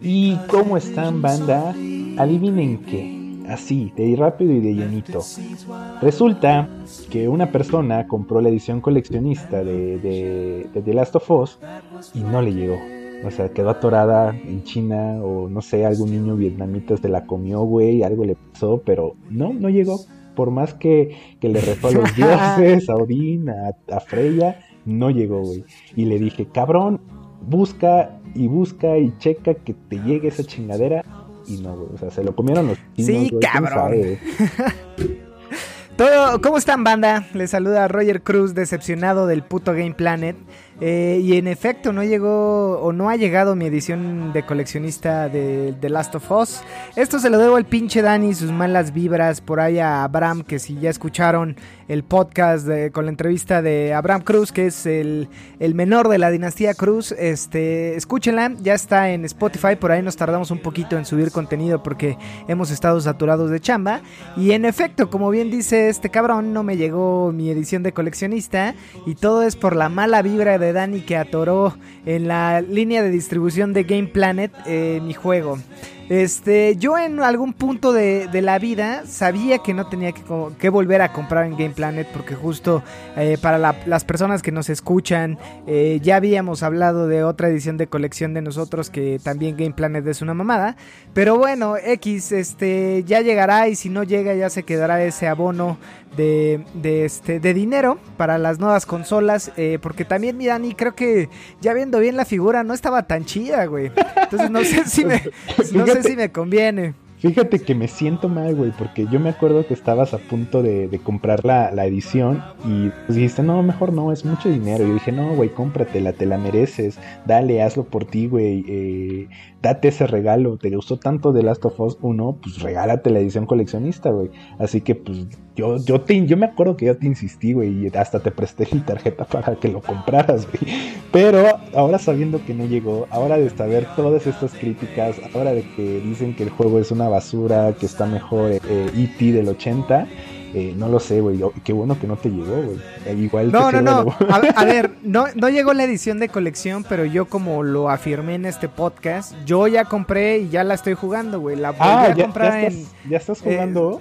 ¿Y cómo están, banda? Adivinen qué. Así, de rápido y de llenito. Resulta que una persona compró la edición coleccionista de, de, de The Last of Us y no le llegó. O sea, quedó atorada en China o no sé, algún niño vietnamita se la comió, güey, algo le pasó, pero no, no llegó. Por más que, que le rezó a los dioses, a Odín, a, a Freya, no llegó, güey. Y le dije, cabrón, busca y busca y checa que te llegue esa chingadera. Y no, güey. O sea, se lo comieron los chinos, Sí, cabrón. Todo, ¿Cómo están, banda? Les saluda Roger Cruz, decepcionado del puto Game Planet. Eh, y en efecto, no llegó o no ha llegado mi edición de coleccionista de The Last of Us. Esto se lo debo al pinche Dani, sus malas vibras. Por ahí a Abraham, que si ya escucharon el podcast de- con la entrevista de Abraham Cruz, que es el, el menor de la dinastía Cruz, este, escúchenla, ya está en Spotify. Por ahí nos tardamos un poquito en subir contenido porque hemos estado saturados de chamba. Y en efecto, como bien dice este cabrón, no me llegó mi edición de coleccionista. Y todo es por la mala vibra de Dani que atoró en la línea de distribución de Game Planet eh, mi juego. Este, yo en algún punto de, de la vida sabía que no tenía que, que volver a comprar en Game Planet porque justo eh, para la- las personas que nos escuchan eh, ya habíamos hablado de otra edición de colección de nosotros que también Game Planet es una mamada. Pero bueno, X, este, ya llegará y si no llega ya se quedará ese abono de, de, este, de dinero para las nuevas consolas. eh, porque también, mi Dani, creo que ya viendo bien la figura no estaba tan chida, güey. Entonces no sé si me, no sé Fíjate. si me conviene. Fíjate que me siento mal, güey, porque yo me acuerdo que estabas a punto de, de comprar la, la edición y pues dijiste, no, mejor no, es mucho dinero. Yo dije, no, güey, cómpratela, te la mereces, dale, hazlo por ti, güey, eh, date ese regalo. Te gustó tanto The Last of Us 1, pues regálate la edición coleccionista, güey. Así que, pues, yo, yo, te, yo me acuerdo que yo te insistí, güey, y hasta te presté mi tarjeta para que lo compraras, güey. Pero ahora sabiendo que no llegó, ahora de saber todas estas críticas, ahora de que dicen que el juego es una basura, que está mejor eh, E.T. del 80, eh, no lo sé, güey. Qué bueno que no te llegó, güey. Eh, Igual No, te no, no. A, a ver, no, no llegó la edición de colección, pero yo como lo afirmé en este podcast, yo ya compré y ya la estoy jugando, güey. La volví Ah, a ya, comprar ya en... estás, ya estás eh, jugando.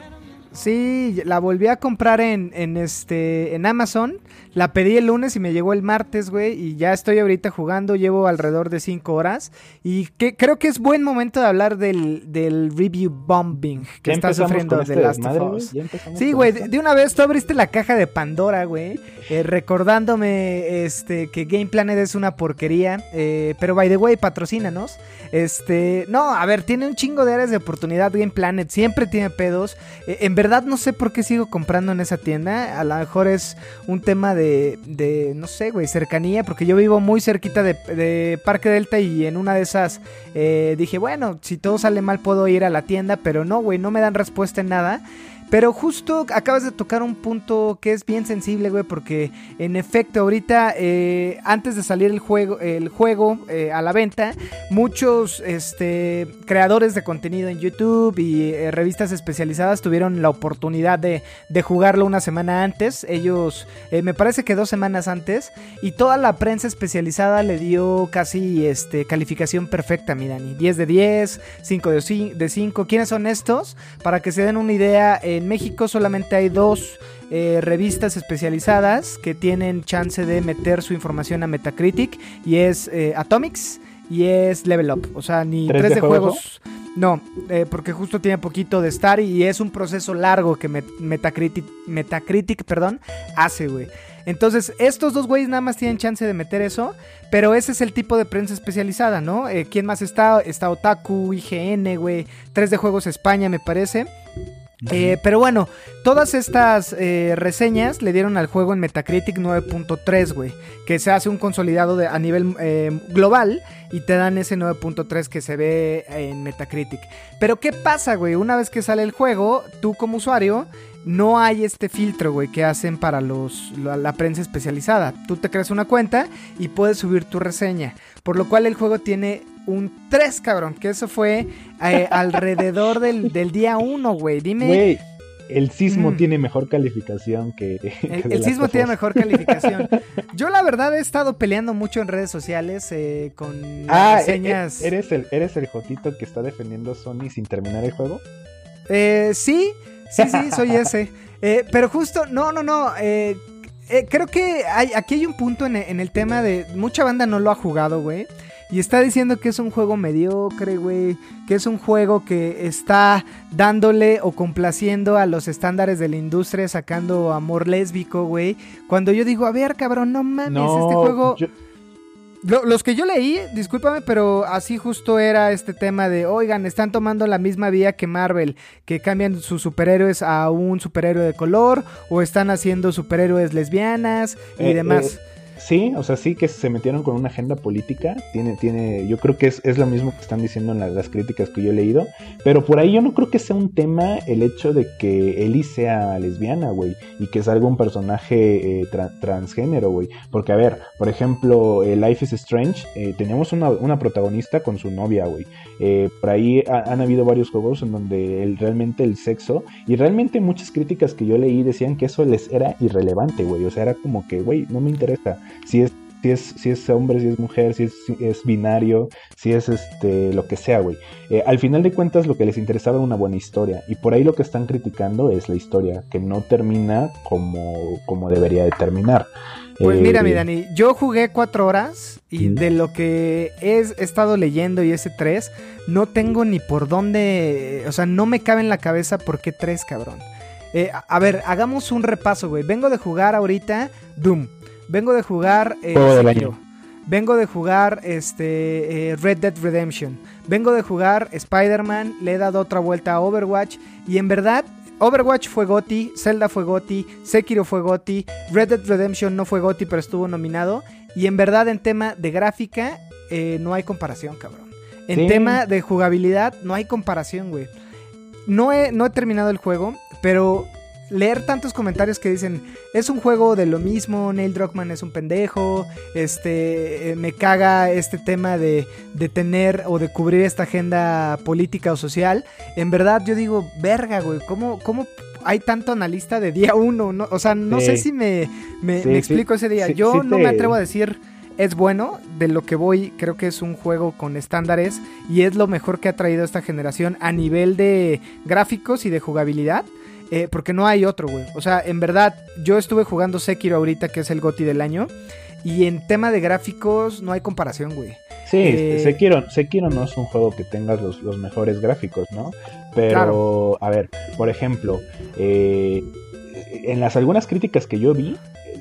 Sí, la volví a comprar en, en este en Amazon. La pedí el lunes y me llegó el martes, güey. Y ya estoy ahorita jugando. Llevo alrededor de 5 horas. Y que, creo que es buen momento de hablar del, del review bombing que está sufriendo The este Last of Us. Sí, güey, de, de una vez tú abriste la caja de Pandora, güey, eh, recordándome este, que Game Planet es una porquería, eh, pero by the way, patrocínanos. Este, no, a ver, tiene un chingo de áreas de oportunidad Game Planet, siempre tiene pedos. Eh, en verdad no sé por qué sigo comprando en esa tienda, a lo mejor es un tema de, de no sé, güey, cercanía, porque yo vivo muy cerquita de, Parque Delta y en una de esas eh, dije, bueno, si todo sale mal puedo ir a la tienda, pero no, güey, no me dan respuesta en nada. Pero justo acabas de tocar un punto que es bien sensible, güey, porque en efecto ahorita, eh, antes de salir el juego, el juego eh, a la venta, muchos este, creadores de contenido en YouTube y eh, revistas especializadas tuvieron la oportunidad de, de jugarlo una semana antes. Ellos, me parece que dos semanas antes, y toda la prensa especializada le dio casi este, calificación perfecta, mi Dani. 10 de 10, 5 de ci- de 5. ¿Quiénes son estos? Para que se den una idea, en México solamente hay dos eh, revistas especializadas que tienen chance de meter su información a Metacritic y es eh, Atomics y es Level Up. O sea, ni ¿Tres 3 de juegos, juegos. No, eh, porque justo tiene poquito de estar y es un proceso largo que Met- Metacritic, Metacritic perdón, hace, güey. Entonces, estos dos güeyes nada más tienen chance de meter eso, pero ese es el tipo de prensa especializada, ¿no? Eh, ¿Quién más está? Está Otaku, IGN, güey, 3 de Juegos España, me parece. Eh, pero bueno, todas estas eh, reseñas le dieron al juego en Metacritic 9.3, güey. Que se hace un consolidado de- a nivel eh, global y te dan ese 9.3 que se ve en Metacritic. Pero ¿qué pasa, güey? Una vez que sale el juego, tú como usuario, no hay este filtro, güey, que hacen para los, la, la prensa especializada. Tú te creas una cuenta y puedes subir tu reseña. Por lo cual el juego tiene un 3, cabrón. Que eso fue eh, alrededor del, del día 1, güey. Dime. Güey, el sismo Mm. tiene mejor calificación que. que El, sismo tiene mejor calificación. Yo la verdad he estado peleando mucho en redes sociales eh, con Ah, e- reseñas. e- ¿eres el, ¿eres el Jotito que está defendiendo Sony sin terminar el juego? Eh, sí, sí, sí, soy ese. Eh, pero justo, no, no, no. eh, eh, creo que hay, aquí hay un punto en, en el tema de. Mucha banda no lo ha jugado, güey. Y está diciendo que es un juego mediocre, güey. Que es un juego que está dándole o complaciendo a los estándares de la industria, sacando amor lésbico, güey. Cuando yo digo, a ver, cabrón, no mames, este juego. yo- Lo- los que yo leí, discúlpame, pero así justo era este tema de, oigan, están tomando la misma vía que Marvel, que cambian sus superhéroes a un superhéroe de color, o están haciendo superhéroes lesbianas y Eh, demás. eh, sí, o sea, sí que se metieron con una agenda política. Tiene, tiene, yo creo que es, es lo mismo que están diciendo en la- las críticas que yo he leído. Pero por ahí yo no creo que sea un tema el hecho de que Ellie sea lesbiana, güey. Y que salga un personaje eh, tra- transgénero, güey. Porque, a ver, por ejemplo, eh, Life is Strange, eh, teníamos una, una protagonista con su novia, güey. Eh, por ahí ha- han habido varios juegos en donde realmente el sexo y realmente muchas críticas que yo leí decían que eso les era irrelevante, güey. O sea, era como que, güey, no me interesa si es si es, si es hombre, si es mujer, si es, si es binario, si es este lo que sea, güey. Eh, al final de cuentas lo que les interesaba era una buena historia. Y por ahí lo que están criticando es la historia, que no termina como, como debería de terminar. Pues Eh, mira, mi Dani, yo jugué cuatro horas y de lo que he estado leyendo y ese tres, no tengo ni por dónde, o sea, no me cabe en la cabeza por qué tres, cabrón. Eh, a, a ver, hagamos un repaso, güey. Vengo de jugar ahorita Doom. Vengo de jugar eh, Juego del Sekiro. año. Vengo de jugar este eh, Red Dead Redemption. Vengo de jugar Spider-Man. Le he dado otra vuelta a Overwatch. Y en verdad, Overwatch fue GOTY, Zelda fue GOTY, Sekiro fue GOTY, Red Dead Redemption no fue GOTY, pero estuvo nominado. Y en verdad, en tema de gráfica, eh, no hay comparación, cabrón. En Sí. tema de jugabilidad, no hay comparación, güey. No he, no he terminado el juego, pero leer tantos comentarios que dicen, es un juego de lo mismo, Neil Druckmann es un pendejo, este, eh, me caga este tema de, de tener o de cubrir esta agenda política o social. En verdad yo digo, verga, güey, ¿cómo, cómo hay tanto analista de día uno? No, o sea, no Sí. sé si me, me- Sí, me sí. explico ese día. Yo no me atrevo a decir... Es bueno, de lo que voy, creo que es un juego con estándares y es lo mejor que ha traído esta generación a nivel de gráficos y de jugabilidad. Eh, porque no hay otro, güey. O sea, en verdad, yo estuve jugando Sekiro ahorita, que es el GOTI del año. Y en tema de gráficos, no hay comparación, güey. Sí, Eh, Sekiro, Sekiro no es un juego que tenga los, los mejores gráficos, ¿no? Pero, Claro. a ver, por ejemplo, eh, en las algunas críticas que yo vi,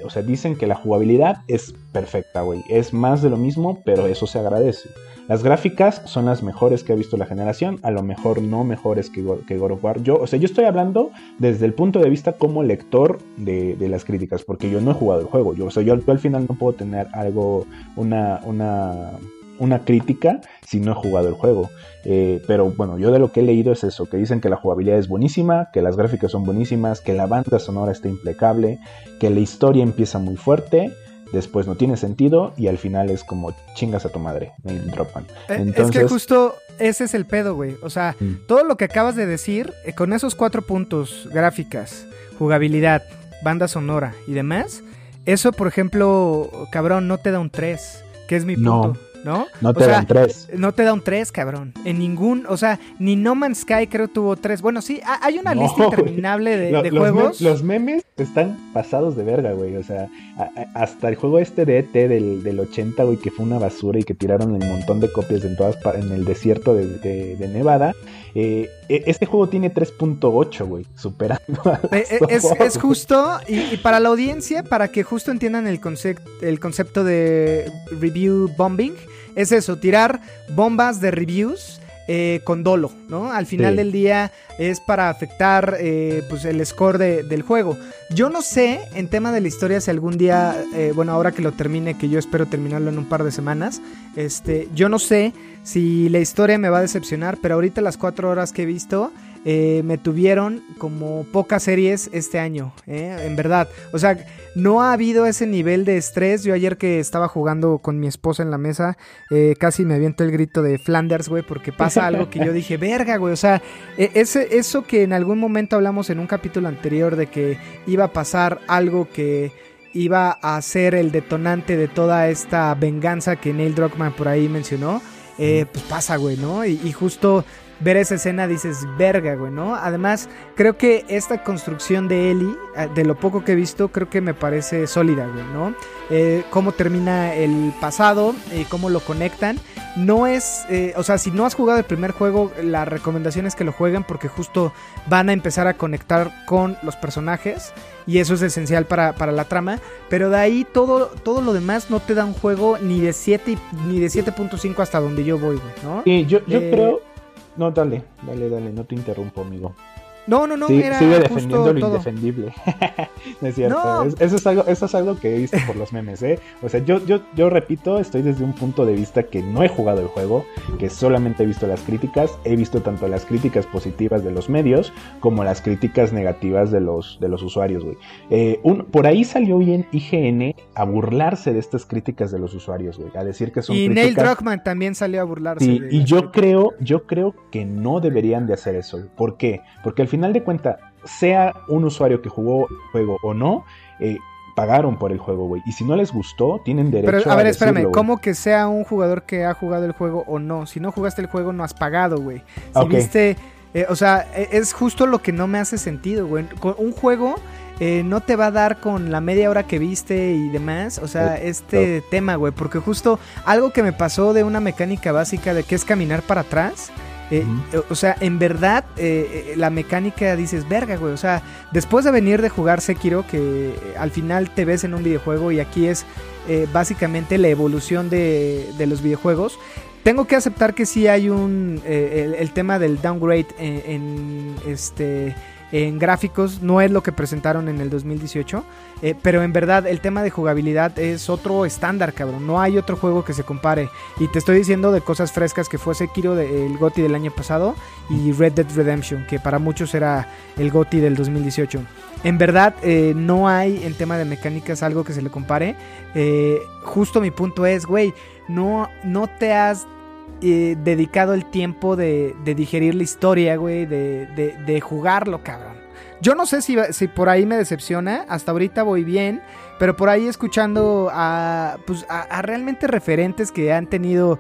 o sea, dicen que la jugabilidad es perfecta, güey. Es más de lo mismo, pero eso se agradece. Las gráficas son las mejores que ha visto la generación, a lo mejor no mejores que, que God of War. Yo, o sea, yo estoy hablando desde el punto de vista como lector de, de las críticas, porque yo no he jugado el juego. Yo, o sea, yo al final no puedo tener algo, una, una, una crítica si no he jugado el juego. Eh, pero bueno, yo de lo que he leído es eso, que dicen que la jugabilidad es buenísima, que las gráficas son buenísimas, que la banda sonora está impecable, que la historia empieza muy fuerte, después no tiene sentido y al final es como chingas a tu madre, Neil Druckmann. Eh, es que Entonces- justo ese es el pedo, güey. O sea, Mm. todo lo que acabas de decir, eh, con esos cuatro puntos, gráficas, jugabilidad, banda sonora y demás, eso, por ejemplo, cabrón, no te da un 3, que es mi punto, ¿no? No O te sea, dan tres. No te da un 3, cabrón. En ningún, o sea, ni No Man's Sky creo tuvo 3. Bueno, sí, ha- hay una No, lista interminable de, Lo- de los, juegos. me- los memes están pasados de verga, güey. O sea, a- a- hasta el juego este de ET del, del 80, güey, que fue una basura y que tiraron un montón de copias en todas en el desierto de, de- de Nevada. eh, e- este juego tiene 3.8, güey, superando a Eh, eh, Es, justo, y, y para la audiencia, para que justo entiendan el, concep- el concepto de review bombing, es eso, tirar bombas de reviews eh, con dolo, ¿no? Al final Sí. del día es para afectar eh, pues el score de- del juego. Yo no sé, en tema de la historia, si algún día, eh, bueno, ahora que lo termine, que yo espero terminarlo en un par de semanas, este, yo no sé si la historia me va a decepcionar, pero ahorita las cuatro horas que he visto eh, me tuvieron como pocas series este año, ¿eh? en verdad. O sea, no ha habido ese nivel de estrés. Yo ayer que estaba jugando con mi esposa en la mesa, eh, casi me aviento el grito de Flanders, güey, porque pasa algo que yo dije, verga, güey. O sea, e- ese, eso que en algún momento hablamos en un capítulo anterior de que iba a pasar algo que iba a ser el detonante de toda esta venganza que Neil Druckmann por ahí mencionó, eh, pues pasa, güey, ¿no? Y, y justo ver esa escena dices, verga, güey, ¿no? Además, creo que esta construcción de Ellie, eh, de lo poco que he visto, creo que me parece sólida, güey, ¿no? Eh, cómo termina el pasado, eh, cómo lo conectan. No es, eh, o sea, si no has jugado el primer juego, la recomendación es que lo jueguen porque justo van a empezar a conectar con los personajes y eso es esencial para, para la trama. Pero de ahí todo, todo lo demás no te da un juego ni de 7 y- ni de 7.5 hasta donde yo voy, güey, ¿no? Sí, yo, yo Eh, creo. No, dale, dale, dale, no te interrumpo, amigo. No, no, no, Sí, era sigue justo defendiendo lo todo. indefendible. no es cierto. No. Es- eso, es algo, eso es algo que he visto por los memes, ¿eh? O sea, yo, yo, yo repito, estoy desde un punto de vista que no he jugado el juego, que solamente he visto las críticas. He visto tanto las críticas positivas de los medios como las críticas negativas de los, de los usuarios, güey. Eh, un- por ahí salió bien IGN a burlarse de estas críticas de los usuarios, güey. A decir que son Y Neil críticas... Druckmann también salió a burlarse. Sí, de y yo críticas. creo, yo creo que no deberían de hacer eso. ¿Por qué? Porque al final de cuentas, sea un usuario que jugó el juego o no, eh, pagaron por el juego, güey. Y si no les gustó, tienen derecho Pero, a ver, decirlo, espérame, güey. ¿cómo que sea un jugador que ha jugado el juego o no? Si no jugaste el juego, no has pagado, güey. Si viste, eh, o sea, e- es justo lo que no me hace sentido, güey. Un juego eh, no te va a dar con la media hora que viste y demás, o sea, Eh, este tema, güey, porque justo algo que me pasó de una mecánica básica de que es caminar para atrás. Eh, Ujú. O sea, en verdad, eh, eh, la mecánica dices, verga, güey. O sea, después de venir de jugar Sekiro, que eh, al final te ves en un videojuego y aquí es eh, básicamente la evolución de, de los videojuegos. Tengo que aceptar que sí hay un eh, el, el tema del downgrade en, en, este en gráficos no es lo que presentaron en el 2018, eh, pero en verdad el tema de jugabilidad es otro estándar, cabrón. No hay otro juego que se compare. Y te estoy diciendo de cosas frescas que fue Sekiro, de- el GOTI del año pasado, y Red Dead Redemption, que para muchos era el GOTI del 2018. En verdad, eh, no hay en tema de mecánicas algo que se le compare. Eh, justo mi punto es, güey, no, no te has dedicado el tiempo de, de digerir la historia, güey, de, de- de jugarlo, cabrón. Yo no sé si, si por ahí me decepciona, hasta ahorita voy bien, pero por ahí escuchando a, pues, a realmente referentes que han tenido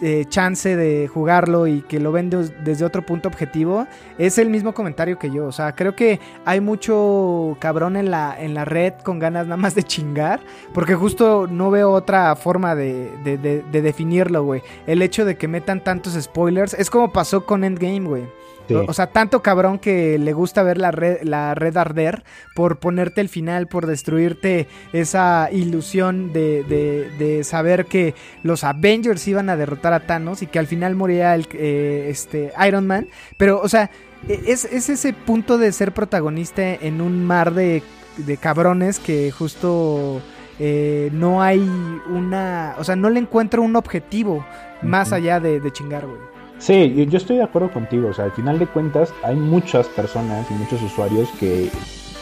eh, chance de jugarlo y que lo ven de- desde otro punto objetivo, es el mismo comentario que yo. O sea, creo que hay mucho cabrón en la, en la red con ganas nada más de chingar, porque justo no veo otra forma de, de- de- de definirlo, güey. El hecho de que metan tantos spoilers es como pasó con Endgame, güey. Sí. O, o sea, tanto cabrón que le gusta ver la red, la red arder por ponerte el final, por destruirte esa ilusión de, de- de saber que los Avengers iban a derrotar a Thanos y que al final moría el, eh, este, Iron Man. Pero, o sea, e- es, es ese punto de ser protagonista en un mar de, de cabrones que justo eh, no hay una... O sea, no le encuentro un objetivo más allá de, de chingar, güey. Sí, yo, estoy de acuerdo contigo. O sea, al final de cuentas, hay muchas personas y muchos usuarios que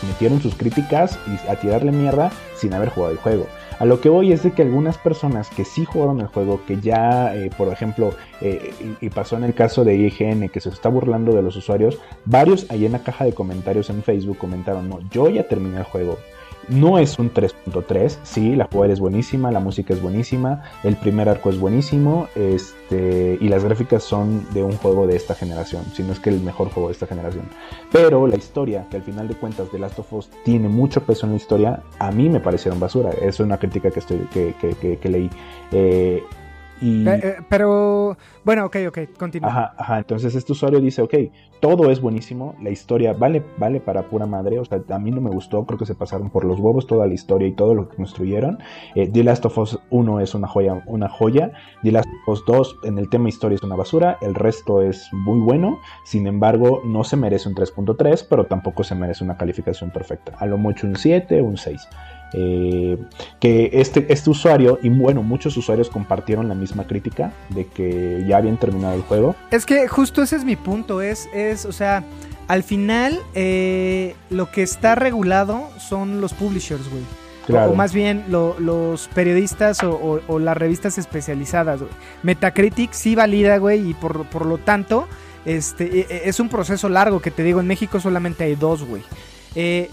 metieron sus críticas y a tirarle mierda sin haber jugado el juego. A lo que voy es de que algunas personas que sí jugaron el juego, que ya, eh, por ejemplo, eh, y pasó en el caso de IGN, que se está burlando de los usuarios, varios ahí en la caja de comentarios en Facebook comentaron, no, yo ya terminé el juego. No es un 3.3, sí, la jugabilidad es buenísima, la música es buenísima, el primer arco es buenísimo, este, y las gráficas son de un juego de esta generación, si no es que el mejor juego de esta generación. Pero la historia, que al final de cuentas The Last of Us tiene mucho peso en la historia, a mí me parecieron basura. Es una crítica que, estoy, que, que, que- que leí. Eh, Y, Eh, eh, pero, bueno, ok, ok, continúa. Ajá, ajá. Entonces este usuario dice, ok, todo es buenísimo, la historia vale, vale para pura madre. O sea, a mí no me gustó, creo que se pasaron por los huevos toda la historia y todo lo que construyeron. Eh, The Last of Us 1 es una joya, una joya. The Last of Us 2 en el tema historia es una basura. El resto es muy bueno. Sin embargo, no se merece un 3.3, pero tampoco se merece una calificación perfecta. A lo mucho un 7, un 6. Eh, que este, este usuario, y bueno, muchos usuarios compartieron la misma crítica de que ya habían terminado el juego. Es que justo ese es mi punto, es, es o sea, al final eh, lo que está regulado son los publishers, güey. Claro. O más bien lo- los periodistas o, o- o las revistas especializadas, güey. Metacritic sí valida, güey, y por, por lo tanto, este, e- e- es un proceso largo que te digo, en México solamente hay dos, güey. Eh,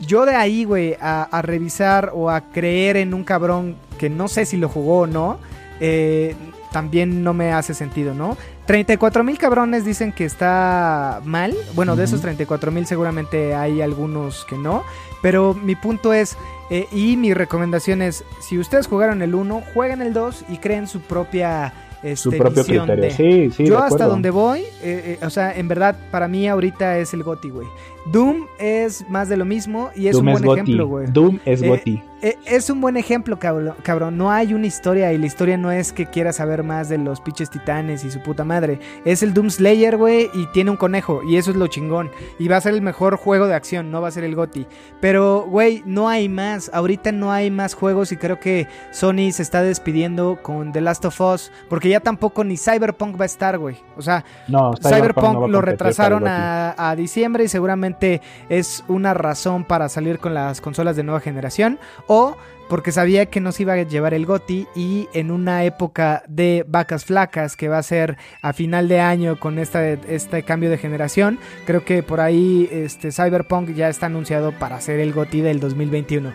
yo de ahí, güey, a, a revisar o a creer en un cabrón que no sé si lo jugó o no, eh, también no me hace sentido, ¿no? 34 mil cabrones dicen que está mal. Bueno, de esos Ujú. 34 mil seguramente hay algunos que no. Pero mi punto es, eh, y mi recomendación es, si ustedes jugaron el 1, jueguen el 2 y creen su propia... Su este, propio visión criterio. de- Sí, sí, yo hasta donde voy, eh, o sea, en verdad, para mí ahorita es el GOTI, güey. Doom es más de lo mismo y es Doom un buen ejemplo, güey. Doom es Eh, Gotti. Eh, es un buen ejemplo, cabrón, cabrón. No hay una historia y la historia no es que quiera saber más de los pinches titanes y su puta madre. Es el Doom Slayer, güey, y tiene un conejo y eso es lo chingón. Y va a ser el mejor juego de acción, no va a ser el GOTI. Pero, güey, no hay más. Ahorita no hay más juegos y creo que Sony se está despidiendo con The Last of Us porque ya tampoco ni Cyberpunk va a estar, güey. O sea, No, Cyberpunk no a lo retrasaron a diciembre y seguramente es una razón para salir con las consolas de nueva generación o porque sabía que nos iba a llevar el GOTI y en una época de vacas flacas que va a ser a final de año con esta, este cambio de generación, creo que por ahí este Cyberpunk ya está anunciado para ser el GOTI del 2021.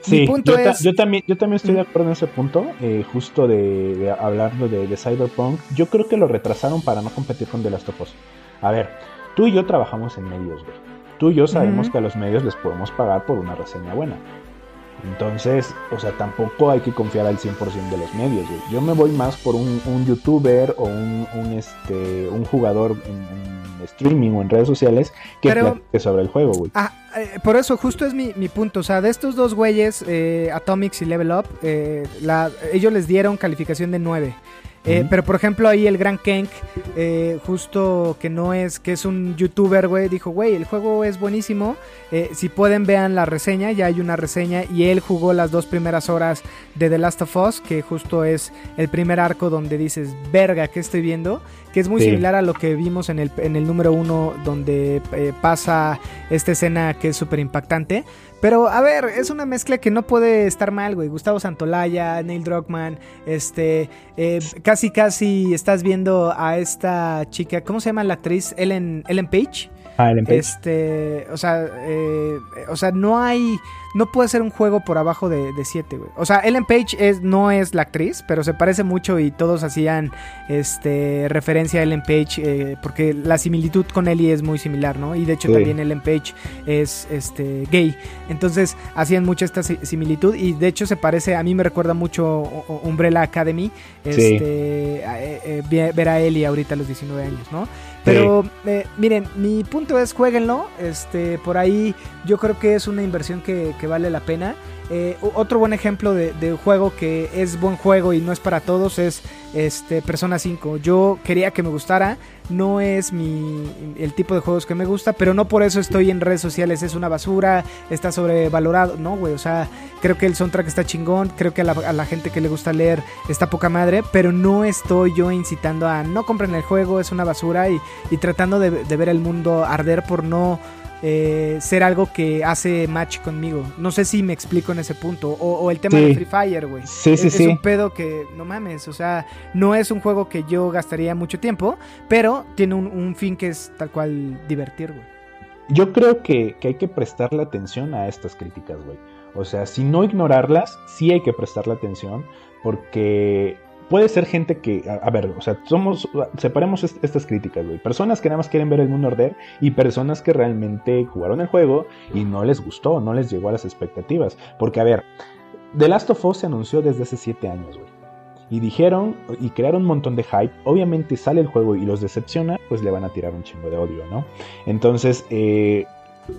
Sí, Mi punto yo, ta- es- yo también, yo también estoy de acuerdo en ese punto, eh, justo de, de hablando de, de Cyberpunk. Yo creo que lo retrasaron para no competir con The Last of Us. A ver, tú y yo trabajamos en medios, güey. Tú y yo sabemos que a los medios les podemos pagar por una reseña buena. Entonces, o sea, tampoco hay que confiar al 100% de los medios, güey. Yo me voy más por un, un youtuber o un, un, este, un jugador en, en streaming o en redes sociales que Pero- platique sobre el juego, güey. Ah, eh, por eso justo es mi, mi punto. O sea, de estos dos güeyes, eh, Atomics y Level Up, eh, la- ellos les dieron calificación de 9. Eh. Pero por ejemplo ahí el Gran Kenk, eh, justo que no es, que es un youtuber, güey, dijo, güey, el juego es buenísimo. eh, si pueden vean la reseña, ya hay una reseña y él jugó las dos primeras horas de The Last of Us, que justo es el primer arco donde dices, verga, ¿qué estoy viendo? Que es muy Sí. similar a lo que vimos en el, en el número uno donde eh, pasa esta escena que es súper impactante. Pero a ver, es una mezcla que no puede estar mal, güey. Gustavo Santolaya, Neil Druckmann, este, eh, casi casi estás viendo a esta chica, ¿cómo se llama la actriz? Ellen, Ellen Page. Ah, el. Este, o sea, eh, o sea, no hay, no puede ser un juego por abajo de 7, güey. O sea, Ellen Page es, no es la actriz, pero se parece mucho y todos hacían, este, referencia a Ellen Page, eh, porque la similitud con Ellie es muy similar, ¿no? Y de hecho Sí. también Ellen Page es, este, gay. Entonces hacían mucho esta si- similitud y de hecho se parece, a mí me recuerda mucho Umbrella Academy, Sí. este, a- eh, ve- ver a Ellie ahorita a los 19 años, ¿no? Pero eh, miren, mi punto es jueguenlo. Este, por ahí yo creo que es una inversión que, que vale la pena. Eh, otro buen ejemplo de, de juego que es buen juego y no es para todos es este Persona 5. Yo quería que me gustara, no es mi el tipo de juegos que me gusta, pero no por eso estoy en redes sociales, es una basura, está sobrevalorado. No, güey, o sea, creo que el soundtrack está chingón, creo que a la, gente que le gusta leer está poca madre, pero no estoy yo incitando a no compren el juego, es una basura y, tratando de ver el mundo arder por no eh, ser algo que hace match conmigo. No sé si me explico en ese punto. O, o el tema Sí. de Free Fire, güey. Sí, sí, es, sí. es un pedo que, no mames, o sea, no es un juego que yo gastaría mucho tiempo, pero tiene un, un fin que es tal cual divertir, güey. Yo creo que, que hay que prestarle atención a estas críticas, güey. O sea, si no ignorarlas, sí hay que prestarle atención porque puede ser gente que, a, ver, o sea, somos, separemos est- estas críticas, güey. Personas que nada más quieren ver el mundo arder y personas que realmente jugaron el juego y no les gustó, no les llegó a las expectativas. Porque, a ver, The Last of Us se anunció desde hace 7 años, güey. y dijeron y crearon un montón de hype. Obviamente sale el juego y los decepciona, pues le van a tirar un chingo de odio, ¿no? Entonces, eh,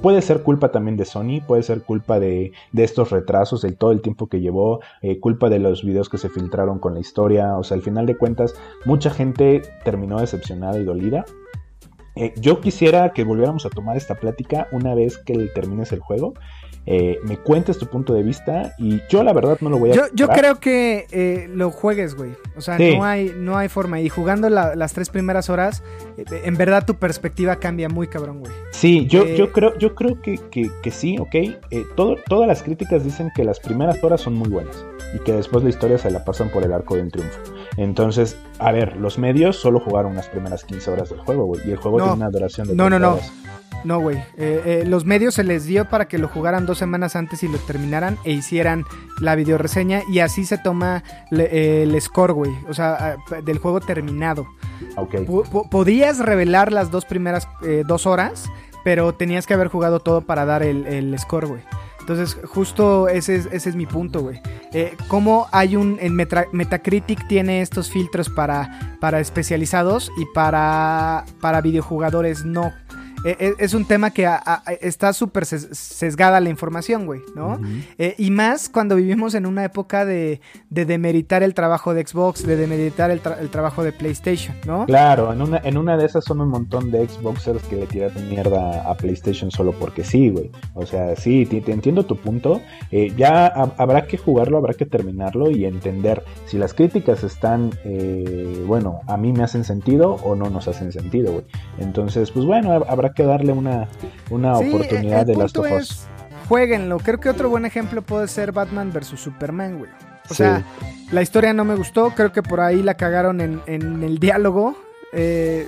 Puede ser culpa también de Sony, puede ser culpa de, de estos retrasos, de todo el tiempo que llevó, eh, culpa de los videos que se filtraron con la historia. O sea, al final de cuentas, mucha gente terminó decepcionada y dolida. Eh, yo quisiera que volviéramos a tomar esta plática una vez que termines el juego. Eh, me cuentes tu punto de vista y yo la verdad no lo voy a... Yo, yo creo que eh, lo juegues, güey. O sea, Sí. no, hay, no hay forma. Y jugando la- las tres primeras horas, eh, en verdad tu perspectiva cambia muy cabrón, güey. Sí, yo, Eh, yo creo, yo creo que, que- que sí, ok. Eh, todo, todas las críticas dicen que las primeras horas son muy buenas y que después la historia se la pasan por el arco del triunfo. Entonces, a ver, los medios solo jugaron las primeras 15 horas del juego, güey, y el juego No. tiene una duración de No, no, 30 no. No, güey. Eh, eh, los medios se les dio para que lo jugaran dos semanas antes y lo terminaran e hicieran la videoreseña y así se toma le- eh, el score, güey. O sea, ah, del juego terminado. Ok. Po- po- podías revelar las dos primeras dos horas, pero tenías que haber jugado todo para dar el, el score, güey. Entonces, justo ese es, ese es mi punto, güey. Eh, ¿Cómo hay un... En Metacritic tiene estos filtros para, para especializados y para, para videojugadores no. Eh, eh, es un tema que a- a- está súper ses- sesgada la información, güey, ¿no? Eh, y más cuando vivimos en una época de, de demeritar el trabajo de Xbox, de demeritar el, tra- el trabajo de PlayStation, ¿no? Claro, en una, en una de esas son un montón de Xboxers que le tiraron mierda a PlayStation solo porque sí, güey. O sea, sí, te, te entiendo tu punto. Eh, ya ha- habrá que jugarlo, habrá que terminarlo y entender si las críticas están, eh, bueno, a mí me hacen sentido o no nos hacen sentido, güey. Entonces, pues bueno, hab- habrá que darle una, una Sí, oportunidad el de Last of Us. Jueguenlo. Creo que otro buen ejemplo puede ser Batman vs Superman, güey. O Sí. sea, la historia no me gustó. Creo que por ahí la cagaron en, en el diálogo. Eh,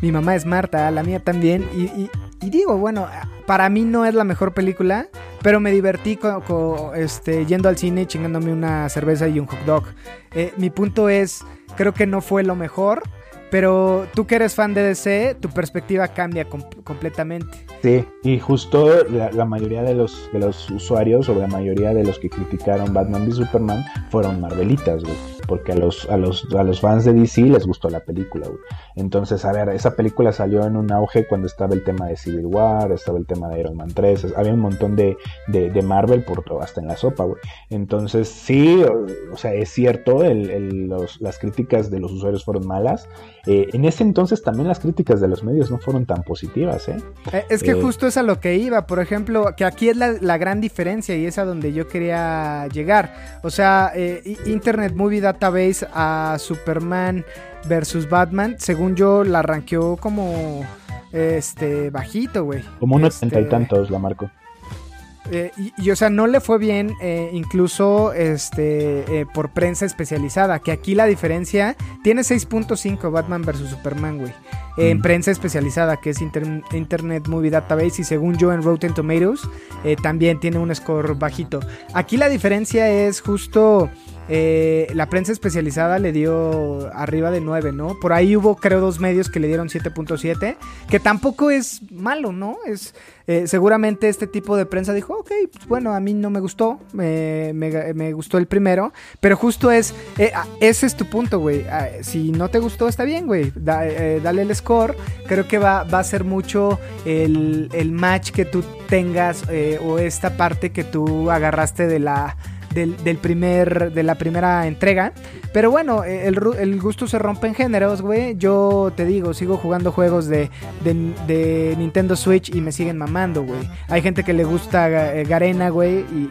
mi mamá es Marta, la mía también. Y, y- y digo, bueno, para mí no es la mejor película, pero me divertí co- co- este, yendo al cine y chingándome una cerveza y un hot dog. Eh, mi punto es, creo que no fue lo mejor. Pero tú que eres fan de DC, tu perspectiva cambia com- completamente. Sí, y justo la, la mayoría de los, de los usuarios o la mayoría de los que criticaron Batman v Superman fueron Marvelitas, güey. Porque a los, a, los, a los fans de DC les gustó la película, güey. Entonces, a ver, esa película salió en un auge cuando estaba el tema de Civil War, estaba el tema de Iron Man 3, es- había un montón de, de, de Marvel por todo, hasta en la sopa, güey. Entonces, sí, o, o sea, es cierto, el, el- los- las críticas de los usuarios fueron malas. Eh, en ese entonces también las críticas de los medios no fueron tan positivas, ¿eh? Eh, Es que Eh, justo es a lo que iba, por ejemplo, que aquí es la, la gran diferencia y es a donde yo quería llegar. O sea, Internet Movie Database a Superman versus Batman, según yo, la ranqueó como este bajito, güey. Como un Este, ochenta y tantos la marco. eh, y, y, o sea, no le fue bien, eh, incluso este eh, por prensa especializada. Que aquí la diferencia tiene 6.5 Batman vs Superman, güey. En Mm. prensa especializada, que es Inter- Internet Movie Database. Y según yo, en Rotten Tomatoes, también tiene un score bajito. Aquí la diferencia es justo. Eh, la prensa especializada le dio arriba de 9, ¿no? Por ahí hubo, creo, dos medios que le dieron 7.7, que tampoco es malo, ¿no? Es eh, seguramente este tipo de prensa dijo, ok, pues bueno, a mí no me gustó, me, me- gustó el primero, pero justo es, eh, ah, ese es tu punto, güey. Ah, si no te gustó, está bien, güey, Da- dale el score. Creo que va, va a ser mucho el, el match que tú tengas o esta parte que tú agarraste de la del, del primer, de la primera entrega. Pero bueno, eh, el, el gusto se rompe en géneros, güey. Yo te digo, sigo jugando juegos de, de, de Nintendo Switch y me siguen mamando, güey. Hay gente que le gusta eh, Garena, güey, y,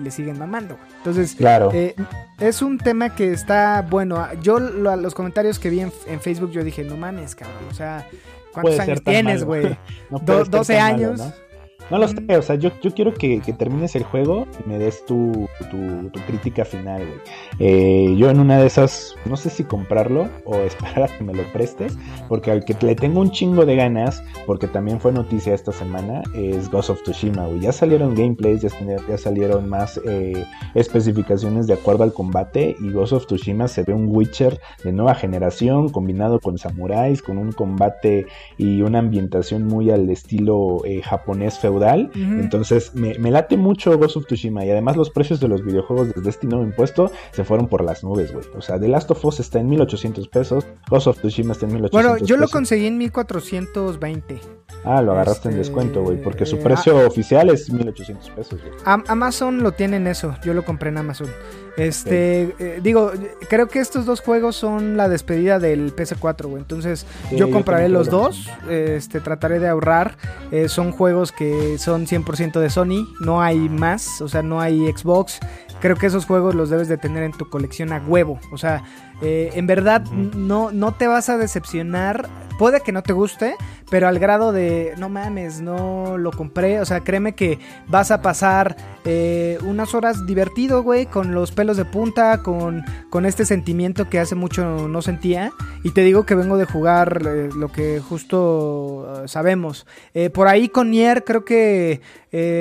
y le siguen mamando. güey. Entonces, Claro. eh, es un tema que está bueno. Yo lo- los comentarios que vi en, en Facebook, yo dije, no mames, cabrón. O sea, ¿cuántos años tienes, güey? No do- puede ser 12 tan malo, años. ¿no? No lo sé, o sea, yo, yo quiero que, que termines el juego y me des tu, tu, crítica final, güey. Eh, yo en una de esas, no sé si comprarlo o esperar a que me lo prestes, porque al que le tengo un chingo de ganas, porque también fue noticia esta semana, es Ghost of Tsushima, güey. Ya salieron gameplays, ya, ya salieron más eh, especificaciones de acuerdo al combate y Ghost of Tsushima se ve un Witcher de nueva generación combinado con samuráis, con un combate y una ambientación muy al estilo eh, japonés feudal feudal. Entonces me, me late mucho Ghost of Tsushima y además los precios de los videojuegos desde este nuevo impuesto se fueron por las nubes, güey. O sea, The Last of Us está en 1800 pesos, Ghost of Tsushima está en 1800 Bueno, yo lo conseguí en 1420. Ah, lo agarraste en este, descuento, güey, porque su eh, precio oficial es 1800 pesos, güey. Amazon lo tiene en eso, yo lo compré en Amazon. Este, eh, digo, creo que estos dos juegos son la despedida del PS4, güey. Entonces, Sí, yo compraré los creo dos. Este, trataré de ahorrar. Eh, son juegos que son 100% de Sony, no hay más, o sea, no hay Xbox. Creo que esos juegos los debes de tener en tu colección a huevo. O sea, eh, en verdad no, no te vas a decepcionar. Puede que no te guste, pero al grado de no mames, no lo compré. O sea, créeme que vas a pasar eh, unas horas divertido, güey, con los pelos de punta, con, con este sentimiento que hace mucho no sentía. Y te digo que vengo de jugar eh, lo que justo eh, sabemos. Eh, por ahí con Nier creo que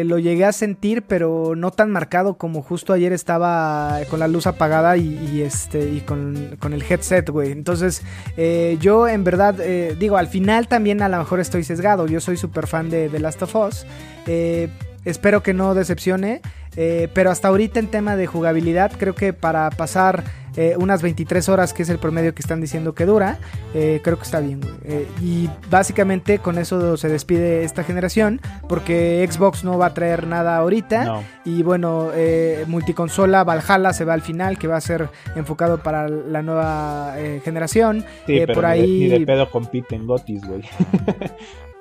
lo llegué a sentir, pero no tan marcado como justo ayer estaba con la luz apagada y, y, este y con, con el headset, güey. Entonces, eh, yo en verdad, eh, digo, al final también a lo mejor estoy sesgado. Yo soy súper fan de The Last of Us. Eh, espero que no decepcione. pero hasta ahorita en tema de jugabilidad, creo que para pasar eh, unas 23 horas, que es el promedio que están diciendo que dura, eh, creo que está bien, güey. Eh, y básicamente con eso se despide esta generación, porque Xbox no va a traer nada ahorita. No. Y bueno, eh, multiconsola Valhalla se va al final, que va a ser enfocado para la nueva generación. Sí, pero por ahí- ni de pedo compiten Gotis, güey.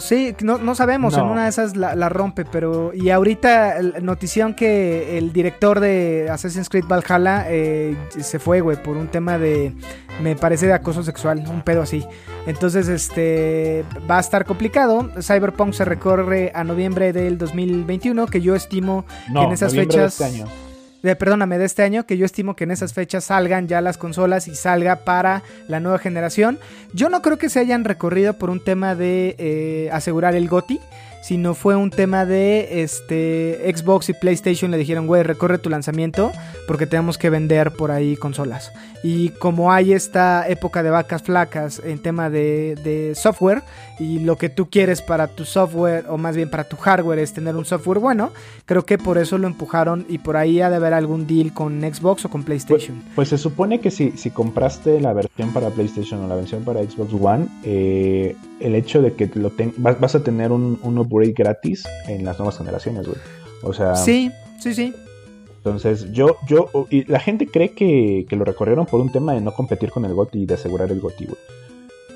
Sí, no, no sabemos, en una de esas la, la rompe, pero... Y ahorita, notición que el director de Assassin's Creed Valhalla eh, se fue, güey, por un tema de... Me parece de acoso sexual, un pedo así. Entonces, este... Va a estar complicado. Cyberpunk se recorre a noviembre del 2021, que yo estimo No, que en esas de fechas... este año. De- perdóname, de este año, que yo estimo que en esas fechas salgan ya las consolas y salga para la nueva generación. Yo no creo que se hayan recorrido por un tema de eh, asegurar el GOTI, sino fue un tema de este Xbox y PlayStation le dijeron, güey, recorre tu lanzamiento porque tenemos que vender por ahí consolas. Y como hay esta época de vacas flacas en tema de, de software y lo que tú quieres para tu software o más bien para tu hardware es tener un software bueno, creo que por eso lo empujaron y por ahí ha de haber algún deal con Xbox o con Pues, PlayStation. pues se supone que si, si compraste la versión para PlayStation o la versión para Xbox One, eh, el hecho de que lo ten- vas, vas a tener un, un upgrade gratis en las nuevas generaciones, güey. O sea, Sí, sí, sí. entonces yo, yo, y la gente cree que, que lo recorrieron por un tema de no competir con el GOTY y de asegurar el GOTY, güey.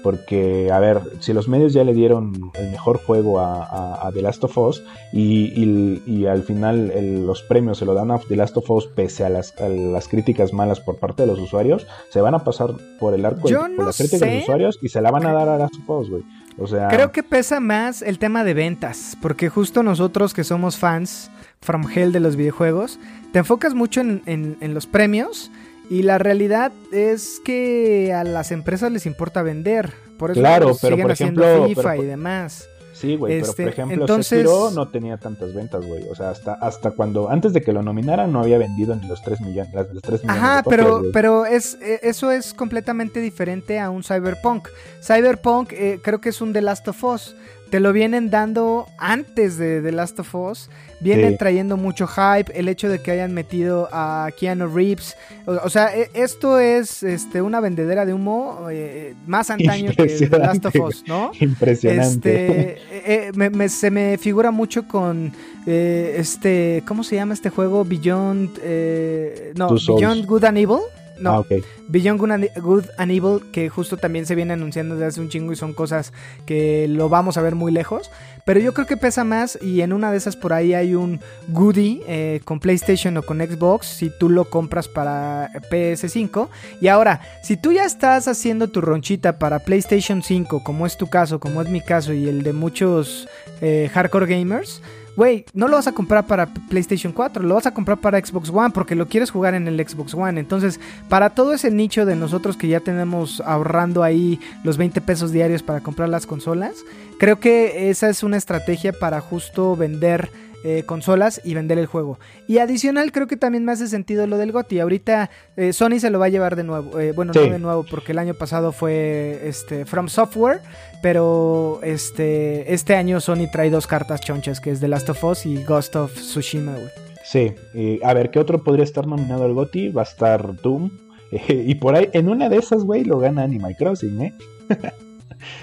Porque, a ver, si los medios ya le dieron el mejor juego a, a- a The Last of Us y, y- y al final el- los premios se lo dan a The Last of Us pese a las, a las críticas malas por parte de los usuarios, se van a pasar por el arco por no las críticas de los usuarios y se la van a dar a Last of Us, güey. O sea, Creo que pesa más el tema de ventas, porque justo nosotros que somos fans from hell de los videojuegos, te enfocas mucho en, en- en los premios y la realidad es que a las empresas les importa vender. Por eso Claro, siguen pero por haciendo ejemplo, FIFA pero- y demás. Sí, güey, Este, pero por ejemplo, entonces- Sekiro no tenía tantas ventas, güey. O sea, hasta, hasta cuando, antes de que lo nominaran, no había vendido ni los 3 millones, las, los 3 millones Ajá, de copias, pero, pero es, eh, eso es completamente diferente a un Cyberpunk. Cyberpunk eh, creo que es un The Last of Us. Te lo vienen dando antes de The Last of Us. Vienen Sí. trayendo mucho hype. El hecho de que hayan metido a Keanu Reeves. O, o sea, e- esto es este, una vendedera de humo eh, más antaño que The Last of Us, ¿no? Impresionante. Este, eh, eh, me- me- se me figura mucho con eh, este, ¿cómo se llama este juego? Beyond, eh, no. Beyond Good and Evil. No, Ah. Beyond Good and, Good and Evil, que justo también se viene anunciando desde hace un chingo y son cosas que lo vamos a ver muy lejos. Pero yo creo que pesa más y en una de esas por ahí hay un goodie eh, con PlayStation o con Xbox si tú lo compras para PS5. Y ahora, si tú ya estás haciendo tu ronchita para PlayStation 5, como es tu caso, como es mi caso y el de muchos eh, hardcore gamers, Güey, no lo vas a comprar para PlayStation 4, lo vas a comprar para Xbox One porque lo quieres jugar en el Xbox One. Entonces, para todo ese nicho de nosotros que ya tenemos ahorrando ahí los 20 pesos diarios para comprar las consolas, creo que esa es una estrategia para justo vender eh, consolas y vender el juego. Y adicional creo que también me hace sentido lo del GOTY. Ahorita eh, Sony se lo va a llevar de nuevo. Eh, bueno, Sí. no de nuevo porque el año pasado fue este From Software, pero este este año Sony trae dos cartas chonchas que es The Last of Us y Ghost of Tsushima, güey. Sí, a ver, ¿qué otro podría estar nominado al GOTY? Va a estar Doom. y por ahí, en una de esas, güey, lo gana Animal Crossing, ¿eh?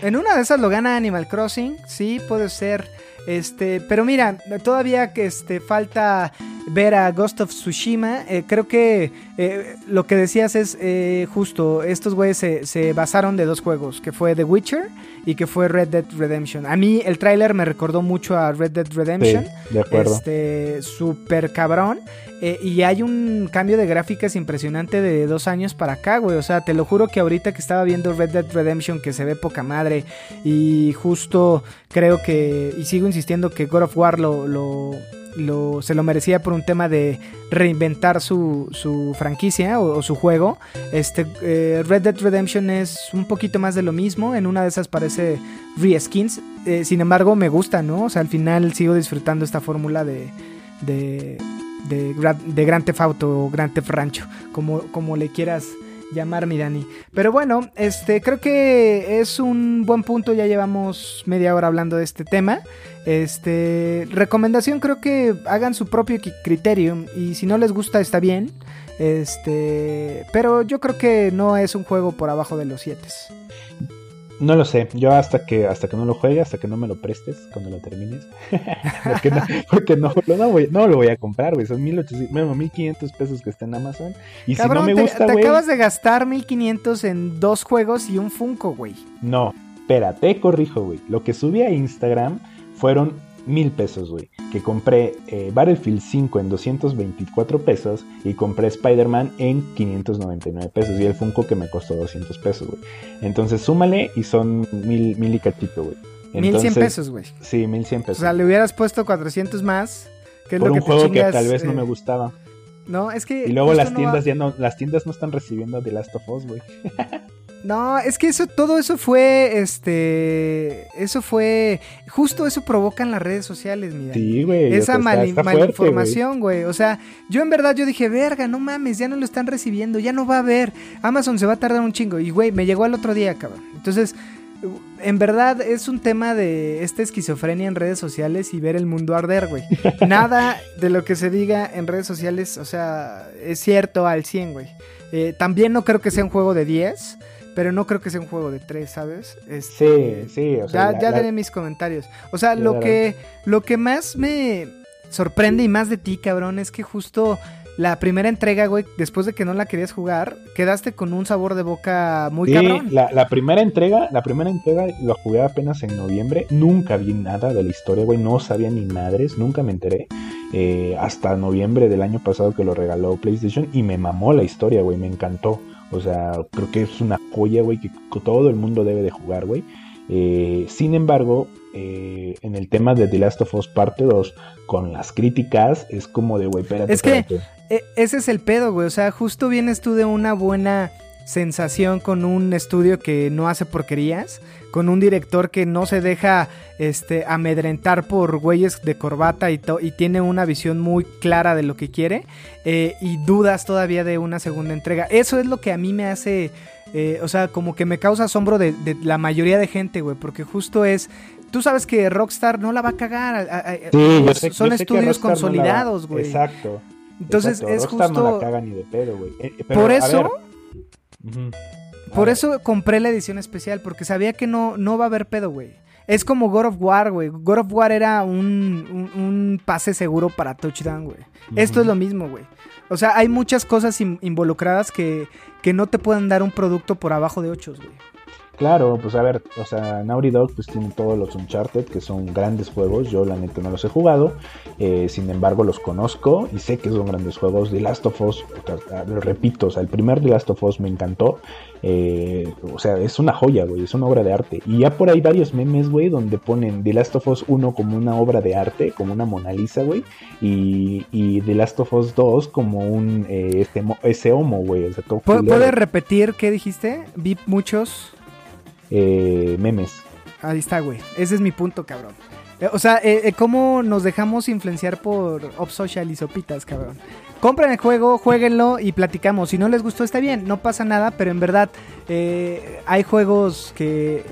En una de esas lo gana Animal Crossing, sí, puede ser. Este, pero mira, todavía que este, falta ver a Ghost of Tsushima. eh, creo que eh, lo que decías es eh, justo. Estos güeyes se, se basaron de dos juegos, que fue The Witcher y que fue Red Dead Redemption. A mí el tráiler me recordó mucho a Red Dead Sí, Redemption. de acuerdo. Este, súper cabrón. Y hay un cambio de gráficas impresionante de dos años para acá, güey. O sea, te lo juro que ahorita que estaba viendo Red Dead Redemption, que se ve poca madre. Y justo creo que, y sigo insistiendo que God of War lo, lo, se lo merecía por un tema de reinventar su, su franquicia o, su juego. Este, eh, Red Dead Redemption es un poquito más de lo mismo. En una de esas parece reskins. Eh, sin embargo, me gusta, ¿no? O sea, al final sigo disfrutando esta fórmula de, de, de, de o Grand Theft como, como le quieras llamar, mi Dani. Pero bueno, este, creo que es un buen punto. Ya llevamos media hora hablando de este tema. Este, recomendación, creo que hagan su propio criterio. Y si no les gusta, está bien. Este, pero yo creo que no es un juego por abajo de los 7. No lo sé, yo hasta que hasta que no lo juegue, hasta que no me lo prestes, cuando lo termines. porque no, porque no, no, no voy, no lo voy a comprar, güey. Son 1800, bueno, 1500 pesos que está en Amazon. Y Cabrón, si no me gusta, te, acabas de gastar 1500 en dos juegos y un Funko, güey. No, espera, te corrijo, güey. Lo que subí a Instagram fueron mil pesos, güey. Que compré eh, Battlefield 5 en 224 pesos y compré Spider-Man en 599 pesos. Y el Funko que me costó 200 pesos, güey. Entonces súmale y son mil, mil y cachito, güey. 1100 Entonces, pesos, güey. Sí, 1100 O pesos. sea, le hubieras puesto 400 más. Que es por lo que un te juego chingas, que tal vez no eh, me gustaba. No, es que. Y luego las no tiendas va- ya no, las tiendas no están recibiendo The Last of Us, güey. No, es que eso, todo eso fue, este, eso fue, justo eso provocan las redes sociales, mira. Sí, güey. Esa mal- malinformación, güey. O sea, yo en verdad yo dije, verga, no mames, ya no lo están recibiendo, ya no va a haber. Amazon se va a tardar un chingo. Y, güey, me llegó el otro día, cabrón. Entonces, en verdad es un tema de esta esquizofrenia en redes sociales y ver el mundo arder, güey. Nada de lo que se diga en redes sociales, o sea, es cierto al 100, güey. Eh, también no creo que sea un juego de 10, pero no creo que sea un juego de 3, ¿sabes? Este, Sí, sí, o sea, ya, la- ya la- daré mis comentarios. O sea, Ya lo que, lo que más me sorprende y más de ti, cabrón, es que justo la primera entrega, güey, después de que no la querías jugar, quedaste con un sabor de boca muy Sí, cabrón. La, la primera entrega, la primera entrega la jugué apenas en noviembre. Nunca vi nada de la historia, güey. No sabía ni madres, nunca me enteré. Eh, hasta noviembre del año pasado que lo regaló PlayStation y me mamó la historia, güey. Me encantó. O sea, creo que es una joya, güey, que todo el mundo debe de jugar, güey. Eh, sin embargo, eh, en el tema de The Last of Us Parte 2, con las críticas, es como de, güey, espérate, Es que- espérate. E- ese es el pedo, güey. O sea, justo vienes tú de una buena sensación con un estudio que no hace porquerías, con un director que no se deja este, amedrentar por güeyes de corbata y, y tiene una visión muy clara de lo que quiere, eh, y dudas todavía de una segunda entrega. Eso es lo que a mí me hace, eh, o sea, como que me causa asombro de, de la mayoría de gente, güey, porque justo es... Tú sabes que Rockstar no la va a cagar. a- a- a- Sí, yo sé- yo son que estudios no la consolidados, güey. Exacto. Entonces Exacto, es Rockstar justo... no la caga ni de pedo, güey. Eh, Por eso, ver. Por eso compré la edición especial, porque sabía que no, no va a haber pedo, güey. Es como God of War, güey. God of War era un, un- un pase seguro para touchdown, güey. Esto es lo mismo, güey. O sea, hay muchas cosas in- involucradas que, que no te pueden dar un producto por abajo de 8, güey. Claro, pues a ver, o sea, Naughty Dog pues tiene todos los Uncharted, que son grandes juegos, yo la neta no los he jugado, eh, sin embargo los conozco y sé que son grandes juegos. The Last of Us, sea, lo repito, o sea, el primer The Last of Us me encantó, eh, o sea, es una joya, güey, es una obra de arte. Y ya por ahí varios memes, güey, donde ponen The Last of Us 1 como una obra de arte, como una Mona Lisa, güey, y, y The Last of Us 2 como un, eh, ese, mo- ese homo, güey, o sea, todo ¿Pu- culero. ¿Puedes repetir qué dijiste? Vi muchos. Eh, memes. Ahí está, güey. Ese es mi punto, cabrón. Eh, O sea, eh, eh, cómo nos dejamos influenciar por Upsocial y Sopitas, cabrón. Compren el juego, jueguenlo y platicamos. Si no les gustó, está bien, no pasa nada, pero en verdad hay juegos que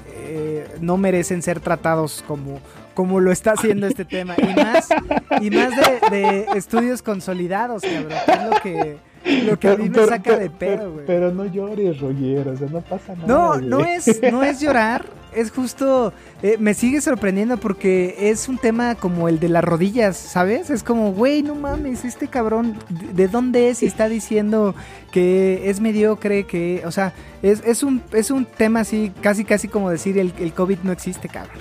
no merecen ser tratados como, como lo está haciendo este tema. Y más, y más de, de estudios consolidados, cabrón. es lo que, lo que a mí me saca de pedo, güey. pero no llores, Roger, o sea, no pasa nada. No, no es, no es llorar, es justo, eh, me sigue sorprendiendo porque es un tema como el de las rodillas, ¿sabes? Es como, güey, no mames, este cabrón, ¿de, de dónde es? Y está diciendo que es mediocre, que, o sea, es, es, un, es un tema así, casi, casi como decir el, el COVID no existe, cabrón.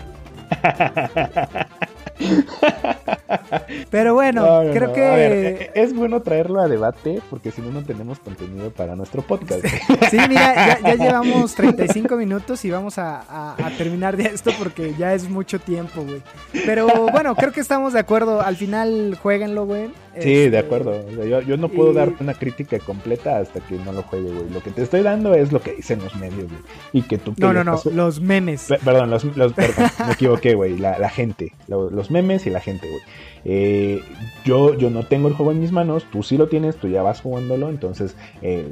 Pero bueno, No, no, creo no. que... Ver, eh, es bueno traerlo a debate porque si no, no tenemos contenido para nuestro podcast. Sí, mira, ya, ya llevamos 35 minutos y vamos a, a- a terminar de esto porque ya es mucho tiempo, güey. Pero bueno, creo que estamos de acuerdo. Al final, jueguenlo, güey. Sí, Este, de acuerdo. O sea, yo, yo no puedo y- darte una crítica completa hasta que no lo juegue, güey. Lo que te estoy dando es lo que dicen los medios, güey. Y que tú... No, no, no, los memes. Pe- Perdón, los, los- perdón, me equivoqué, güey. La, la gente, lo- los memes y la gente, güey. Eh, yo, yo no tengo el juego en mis manos, tú sí lo tienes, tú ya vas jugándolo, entonces eh,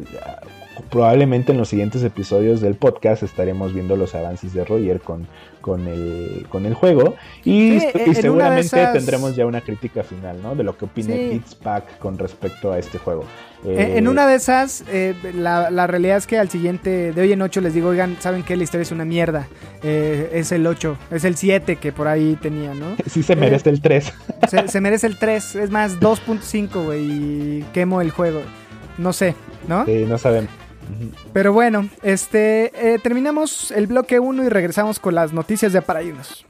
probablemente en los siguientes episodios del podcast estaremos viendo los avances de Roger con, con, el, con el juego y, Sí, y seguramente esas- tendremos ya una crítica final, ¿no? De lo que opina Sí. Pack con respecto a este juego. En- Eh, En una de esas, eh, la, la realidad es que al siguiente, de hoy en 8, les digo, oigan, ¿saben qué? La historia es una mierda. Eh, es el 8, es el 7 que por ahí tenía, ¿no? Sí se merece el 3. Se, se merece el 3, es más, 2.5, güey, y quemo el juego. No sé, ¿no? Sí, no sabemos. Pero bueno, este eh, terminamos el bloque 1 y regresamos con las noticias de para irnos.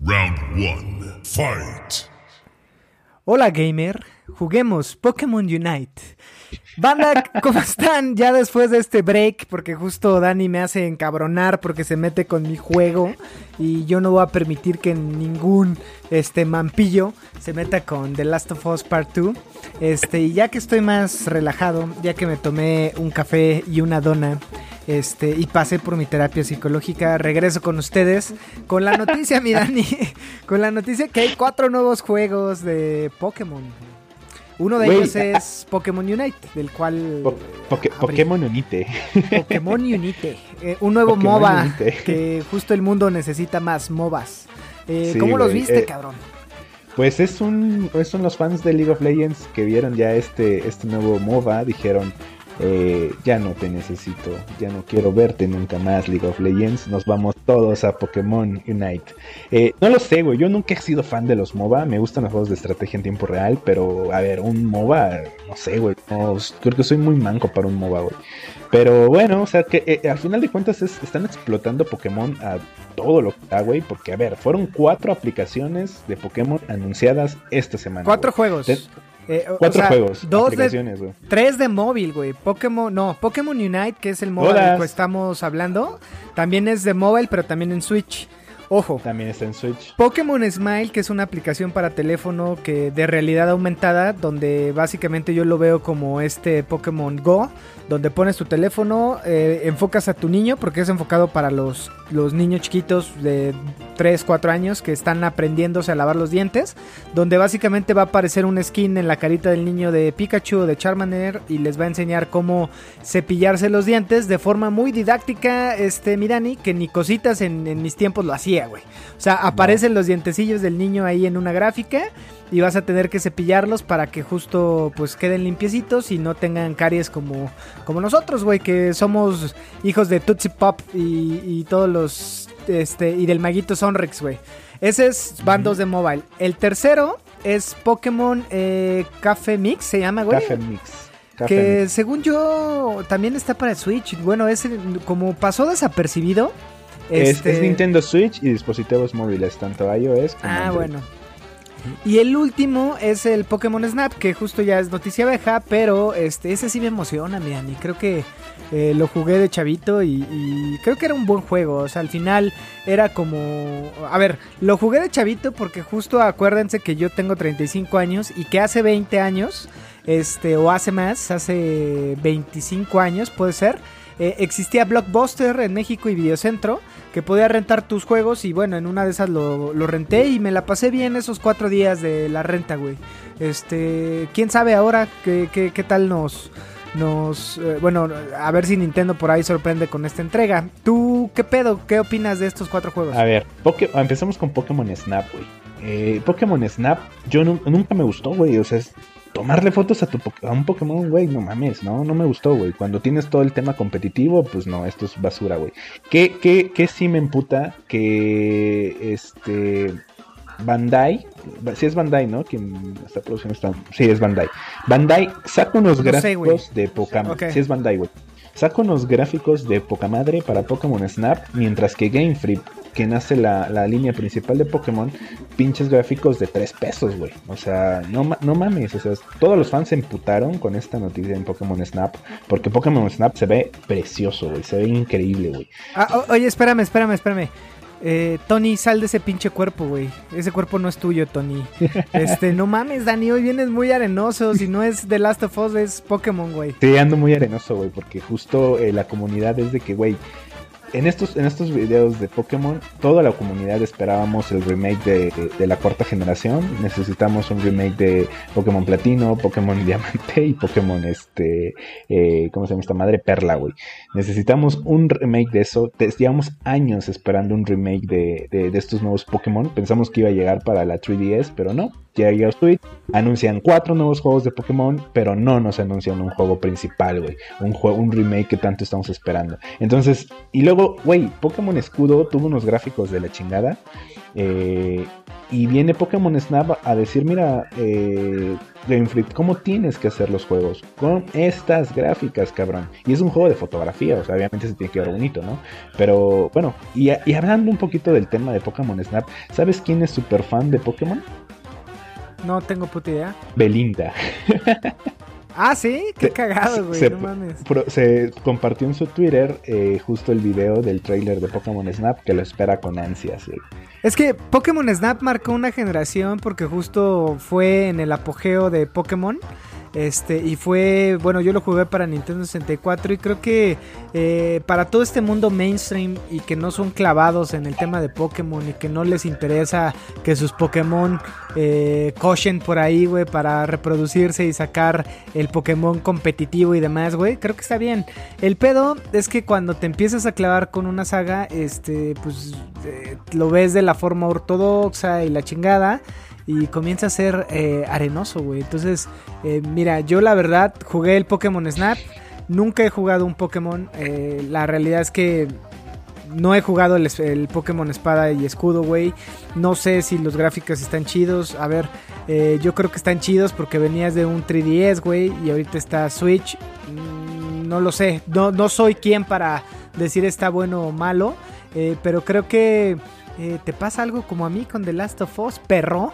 Round one, fight. Hola gamer, juguemos Pokémon Unite. Banda, ¿cómo están? Ya después de este break, porque justo Dani me hace encabronar porque se mete con mi juego y yo no voy a permitir que ningún este mampillo se meta con The Last of Us Part 2. Este, y ya que estoy más relajado, ya que me tomé un café y una dona, este, y pasé por mi terapia psicológica, regreso con ustedes con la noticia, mi Dani, con la noticia que hay cuatro nuevos juegos de Pokémon. Uno de ellos es Pokémon Unite, del cual Po- Poké- abrí. Pokémon Unite. Pokémon Unite, eh, un nuevo Pokémon MOBA Unite. que justo el mundo necesita más MOBAs. Eh, Sí, ¿Cómo los viste, eh, cabrón? Pues es un, pues son los fans de League of Legends que vieron ya este, este nuevo MOBA, dijeron, eh, ya no te necesito, ya no quiero verte nunca más League of Legends, nos vamos todos a Pokémon Unite. Eh, no lo sé, güey, yo nunca he sido fan de los MOBA, me gustan los juegos de estrategia en tiempo real, pero a ver, un MOBA, no sé, güey, no, creo que soy muy manco para un MOBA, güey. Pero bueno, o sea que eh, al final de cuentas es- están explotando Pokémon a todo lo que da, güey, porque a ver, fueron cuatro aplicaciones de Pokémon anunciadas esta semana. Cuatro juegos. Eh, Cuatro o sea, juegos, Dos de, tres de móvil, güey. Pokémon, no, Pokémon Unite, que es el MOBA del que estamos hablando, también es de móvil, pero también en Switch. Ojo, También está en Switch. Pokémon Smile, que es una aplicación para teléfono que de realidad aumentada, donde básicamente yo lo veo como este Pokémon Go, donde pones tu teléfono, eh, enfocas a tu niño, porque es enfocado para los, los niños chiquitos de 3, 4 años que están aprendiéndose a lavar los dientes, donde básicamente va a aparecer un skin en la carita del niño de Pikachu o de Charmander y les va a enseñar cómo cepillarse los dientes de forma muy didáctica, este Mirani, que ni cositas en, en mis tiempos lo hacía, güey. O sea, aparecen los dientecillos del niño ahí en una gráfica y vas a tener que cepillarlos para que justo pues queden limpiecitos y no tengan caries como, como nosotros, güey, que somos hijos de Tootsie Pop y, y todos los, este, y del maguito Sonrix, güey. Ese es bandos de mobile. El tercero es Pokémon eh, Café Mix, se llama, güey. Café Mix. Café Que Mix. según yo también está para Switch. Bueno, es como pasó desapercibido. Es, este- es Nintendo Switch y dispositivos móviles, tanto iOS como Ah, Android. bueno. Y el último es el Pokémon Snap, que justo ya es noticia vieja, pero este, ese sí me emociona, miran, y creo que eh, lo jugué de chavito y, y creo que era un buen juego. O sea, al final era como... A ver, lo jugué de chavito porque justo acuérdense que yo tengo 35 años y que hace 20 años, este, o hace más, hace 25 años puede ser, eh, existía Blockbuster en México y Videocentro, que podía rentar tus juegos y bueno, en una de esas lo, lo renté y me la pasé bien esos cuatro días de la renta, güey. Este, quién sabe ahora qué, qué, qué tal nos... Nos, eh, bueno, a ver si Nintendo por ahí sorprende con esta entrega. ¿Tú qué pedo? ¿Qué opinas de estos cuatro juegos? A ver, empezamos con Pokémon Snap, güey. Eh, Pokémon Snap, yo nu- nunca me gustó, güey. O sea, tomarle fotos a, tu, a un Pokémon, güey, no mames, no, no me gustó, güey. Cuando tienes todo el tema competitivo, pues no, esto es basura, güey. ¿Qué, qué, qué sí me emputa? Que este. Bandai, si es Bandai, ¿no? Quien está produciendo esta. Sí, es Bandai. Bandai saca unos No sé, gráficos de Pokémon. Ok. Si es Bandai, güey. Saca unos gráficos de poca madre para Pokémon Snap, mientras que Game Freak, quien hace la, la línea principal de Pokémon, pinches gráficos de 3 pesos, güey. O sea, no, no mames, o sea, todos los fans se emputaron con esta noticia en Pokémon Snap, porque Pokémon Snap se ve precioso, güey, se ve increíble, güey. Ah, oye, espérame, espérame, espérame. Eh, Tony, sal de ese pinche cuerpo, güey. Ese cuerpo no es tuyo, Tony. Este, no mames, Dani, hoy vienes muy arenoso. Si no es The Last of Us, es Pokémon, güey. Sí, ando muy arenoso, güey, porque justo eh, la comunidad es de que, güey, en estos, en estos videos de Pokémon, toda la comunidad esperábamos el remake de, de- la cuarta generación. Necesitamos un remake de Pokémon Platino, Pokémon Diamante y Pokémon, este, eh, ¿cómo se llama esta madre? Perla, güey. Necesitamos un remake de eso. Llevamos años esperando un remake de- de estos nuevos Pokémon. Pensamos que iba a llegar para la 3DS, pero no. Llegó Switch. Anuncian cuatro nuevos juegos de Pokémon, pero no nos anuncian un juego principal, güey. Un, un remake que tanto estamos esperando. Entonces, y luego, güey, Pokémon Escudo tuvo unos gráficos de la chingada. eh, y viene Pokémon Snap a decir, mira, eh, Game Freak, ¿cómo tienes que hacer los juegos? Con estas gráficas, cabrón. Y es un juego de fotografía, o sea, obviamente se tiene que ver bonito, ¿no? Pero bueno, y, y hablando un poquito del tema de Pokémon Snap, ¿sabes quién es súper fan de Pokémon? No tengo puta idea. Belinda. Ah, sí, qué Se- cagado, güey. se- No mames. Pro- se compartió en su Twitter eh, justo el video del trailer de Pokémon Snap que lo espera con ansias. güey. Es que Pokémon Snap marcó una generación porque justo fue en el apogeo de Pokémon. Este, y fue, bueno, yo lo jugué para Nintendo 64 y creo que eh, para todo este mundo mainstream y que no son clavados en el tema de Pokémon y que no les interesa que sus Pokémon eh, cochen por ahí, güey, para reproducirse y sacar el Pokémon competitivo y demás, güey, creo que está bien. El pedo es que cuando te empiezas a clavar con una saga, este, pues eh, lo ves de la forma ortodoxa y la chingada. Y comienza a ser eh, arenoso, güey. Entonces, eh, mira, yo la verdad jugué el Pokémon Snap. Nunca he jugado un Pokémon. eh, la realidad es que no he jugado el, Pokémon Espada y Escudo, güey. No sé si los gráficos están chidos. A ver, yo creo que están chidos porque venías de un 3DS, güey. Y ahorita está Switch. Mm, no lo sé. No, no soy quien para decir está bueno o malo. pero creo que eh, te pasa algo como a mí con The Last of Us, perro.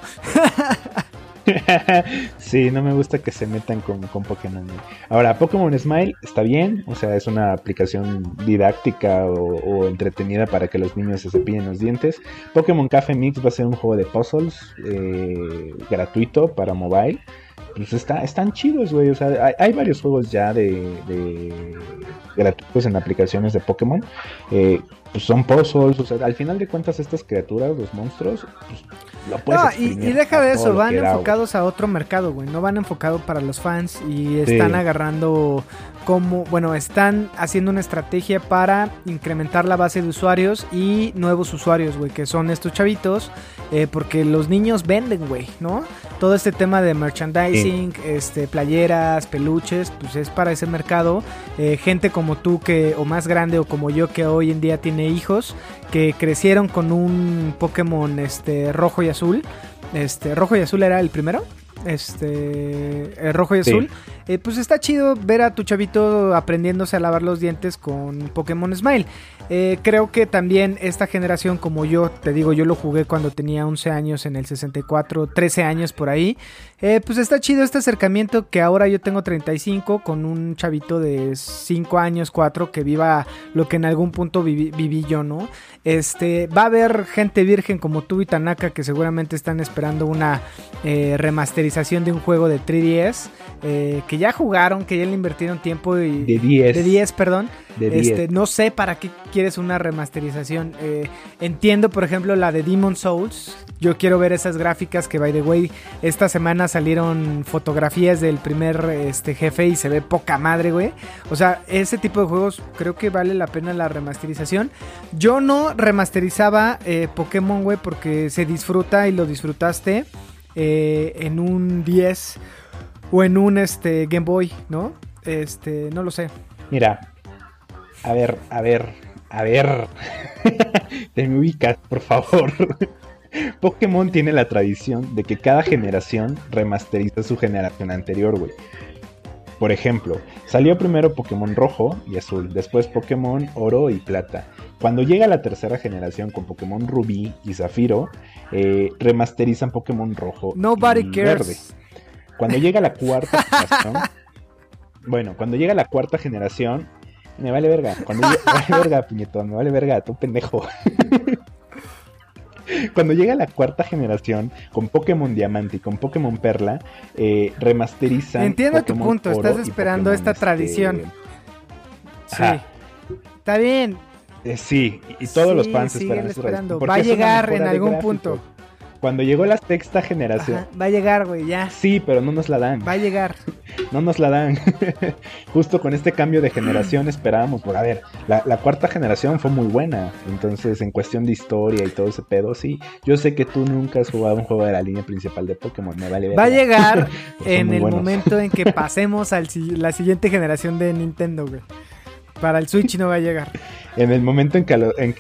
sí, no me gusta que se metan con, Pokémon. Ahora, Pokémon Smile está bien, o sea, es una aplicación didáctica o, entretenida para que los niños se cepillen los dientes. Pokémon Café Mix va a ser un juego de puzzles eh, gratuito para mobile. Pues está, están chidos, güey. O sea, hay, hay varios juegos ya de, de gratuitos en aplicaciones de Pokémon. Eh, pues son puzzles, o sea, al final de cuentas estas criaturas, los monstruos, pues lo puedes No, y, deja de eso, van da, enfocados a otro mercado, güey. No van enfocados para los fans y están Sí. agarrando como, bueno, están haciendo una estrategia para incrementar la base de usuarios y nuevos usuarios, güey, que son estos chavitos, eh, porque los niños venden, güey, ¿no? Todo este tema de merchandising, este, playeras, peluches, pues es para ese mercado. Eh, gente como tú que, o más grande, o como yo que hoy en día tiene hijos, que crecieron con un Pokémon este, rojo y azul. Este, rojo y azul era el primero. Este, el rojo y Sí. azul. Eh, pues está chido ver a tu chavito aprendiéndose a lavar los dientes con Pokémon Smile. Eh, creo que también esta generación, como yo, te digo, yo lo jugué cuando tenía 11 años en el 64, 13 años por ahí. Eh, pues está chido este acercamiento que ahora yo tengo 35 con un chavito de 5 años, 4 que viva lo que en algún punto viví, viví yo, ¿no? Este, va a haber gente virgen como tú y Tanaka que seguramente están esperando una eh, remasterización de un juego de 3DS eh, que ya jugaron, que ya le invirtieron tiempo y... De 10. De 10, perdón. De 10. Este, no sé para qué quieres una remasterización. Eh, entiendo, por ejemplo, la de Demon Souls. Yo quiero ver esas gráficas que, by the way, esta semana salieron fotografías del primer este, jefe y se ve poca madre, güey. O sea, ese tipo de juegos creo que vale la pena la remasterización. Yo no remasterizaba eh, Pokémon, güey, porque se disfruta y lo disfrutaste eh, en un 10 o en un este, Game Boy, ¿no? Este, no lo sé. Mira, a ver, a ver, a ver. Te me ubicas, por favor. Pokémon tiene la tradición de que cada generación remasteriza su generación anterior, güey. Por ejemplo, salió primero Pokémon rojo y azul, después Pokémon oro y plata. Cuando llega la tercera generación con Pokémon rubí y zafiro, eh, remasterizan Pokémon rojo Nobody y cares. verde. Cuando llega la cuarta generación, bueno, cuando llega la cuarta generación, me vale verga. Cuando me vale verga, puñetón, me vale verga, tú pendejo. Cuando llega la cuarta generación con Pokémon Diamante y con Pokémon Perla, eh, remasterizan. Entiendo tu punto, Oro estás esperando Pokémon, esta este, tradición. Sí. Ajá. Está bien. Eh, sí, y, todos los Sí, fans síguele esperan esperando. Va a llegar en algún punto. Cuando llegó la sexta generación, Ajá, va a llegar, güey, ya. sí, pero no nos la dan. Va a llegar. No nos la dan. Justo con este cambio de generación esperábamos. Por a ver, la, la cuarta generación fue muy buena. Entonces, en cuestión de historia y todo ese pedo, sí. Yo sé que tú nunca has jugado un juego de la línea principal de Pokémon. Me vale Va a llegar en el buenos. momento en que pasemos a la siguiente generación de Nintendo, güey. Para el Switch no va a llegar. En el momento en que lo- en,